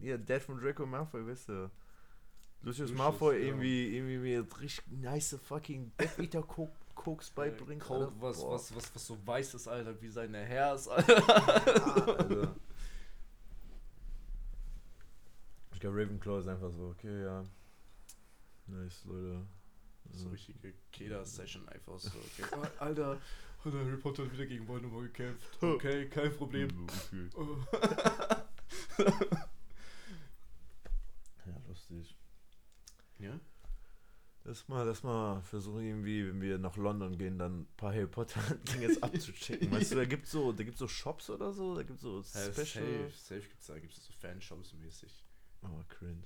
Ja, Dad von Draco Malfoy, weißt du. Lucius Lucius, Malfoy ja. irgendwie, irgendwie mir richtig nice fucking Death Eater Coke, Cokes beibringt. Coke, Alter. was, Boah. was, was, was so weiß ist, Alter, wie seine Herz, <laughs> Alter. Ja, Alter. Ich glaube, Ravenclaw ist einfach so, okay, ja. Nice, Leute. So richtige Keder-Session einfach so. Okay. <laughs> Alter, Alter, Harry Potter hat wieder gegen Voldemort gekämpft. <laughs> Okay, kein Problem. Ja, lustig. Ja? Lass mal, lass mal versuchen irgendwie, wenn wir nach London gehen, dann ein paar Harry Potter <laughs> Dinge jetzt abzuchecken. Weißt du, da gibt's so, da gibt's so Shops oder so, da gibt's so Ja, Special. safe, safe gibt's da, gibt's so Fanshops mäßig. Oh, cringe.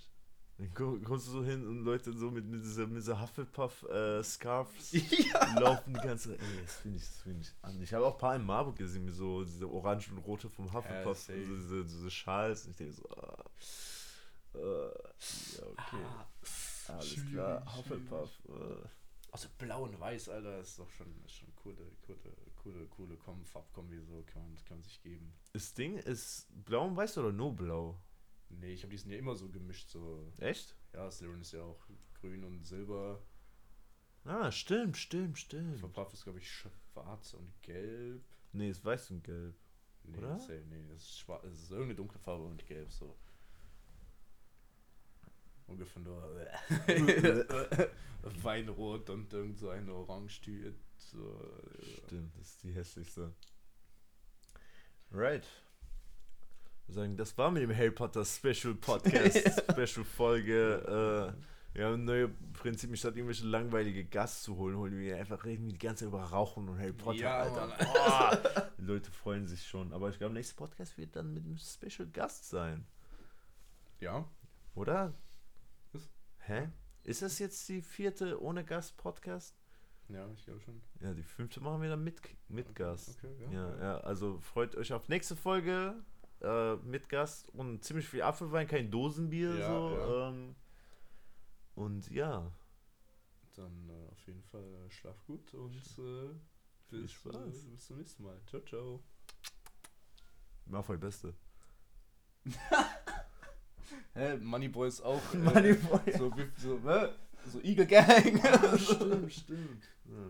Dann komm- kommst du so hin und Leute so mit, mit dieser, mit dieser Hufflepuff äh, <laughs> ja. laufen die ganze Ey, das finde ich, das finde ich an. Ich habe auch ein paar in Marburg gesehen, mit so diese orange und rote vom Hufflepuff, also diese, diese Schals. Und ich denke so, ah, äh, ja, okay. Ah, Alles schwierig, klar. Hufflepuff. Äh. Also blau und weiß, Alter, ist doch schon, ist schon coole, coole, coole, coole Kom Farbkombi, so kann man, kann man sich geben. Das Ding ist blau und weiß oder nur blau? Nee, ich habe die sind ja immer so gemischt, so. Echt? Ja, Slytherin ist ja auch grün und silber. Ah, stimmt, stimmt, stimmt. Verpuff ist, glaube ich, schwarz und gelb. Nee, ist weiß und gelb. Nee, Oder? Ist- nee, ist schwarz. Ist irgendeine dunkle Farbe und gelb so. Ungefähr nur <laughs> Weinrot und irgend so eine Orange-Tüte. So, äh, Stimmt, das ist die hässlichste. Right. Wir sagen, das war mit dem Harry Potter Special Podcast, <laughs> Special Folge. Äh, wir haben ein neues Prinzip, statt irgendwelche langweilige Gast zu holen, holen wir einfach reden wir die ganze Zeit über Rauchen und Harry Potter, Ja, Alter. Die Leute freuen sich schon. Aber ich glaube, nächster Podcast wird dann mit einem Special Gast sein. Ja, Oder? Hä? Ist das jetzt die vierte ohne Gast Podcast? ja, ich glaube schon. Ja, die fünfte machen wir dann mit, mit Gast. Okay, Ja, ja, also freut euch auf nächste Folge äh, mit Gast und ziemlich viel Apfelwein, kein Dosenbier. Ja, so, ja. Ähm, und ja, Dann äh, auf jeden Fall äh, schlaf gut und äh, Viel bis, Spaß. äh, bis zum nächsten Mal. Ciao, ciao. Malfoy Beste. <laughs> Hä, Moneyboy ist auch. Moneyboy. So, wie- so, äh, so Eagle Gang. stimmt, stimmt. Ja. <laughs>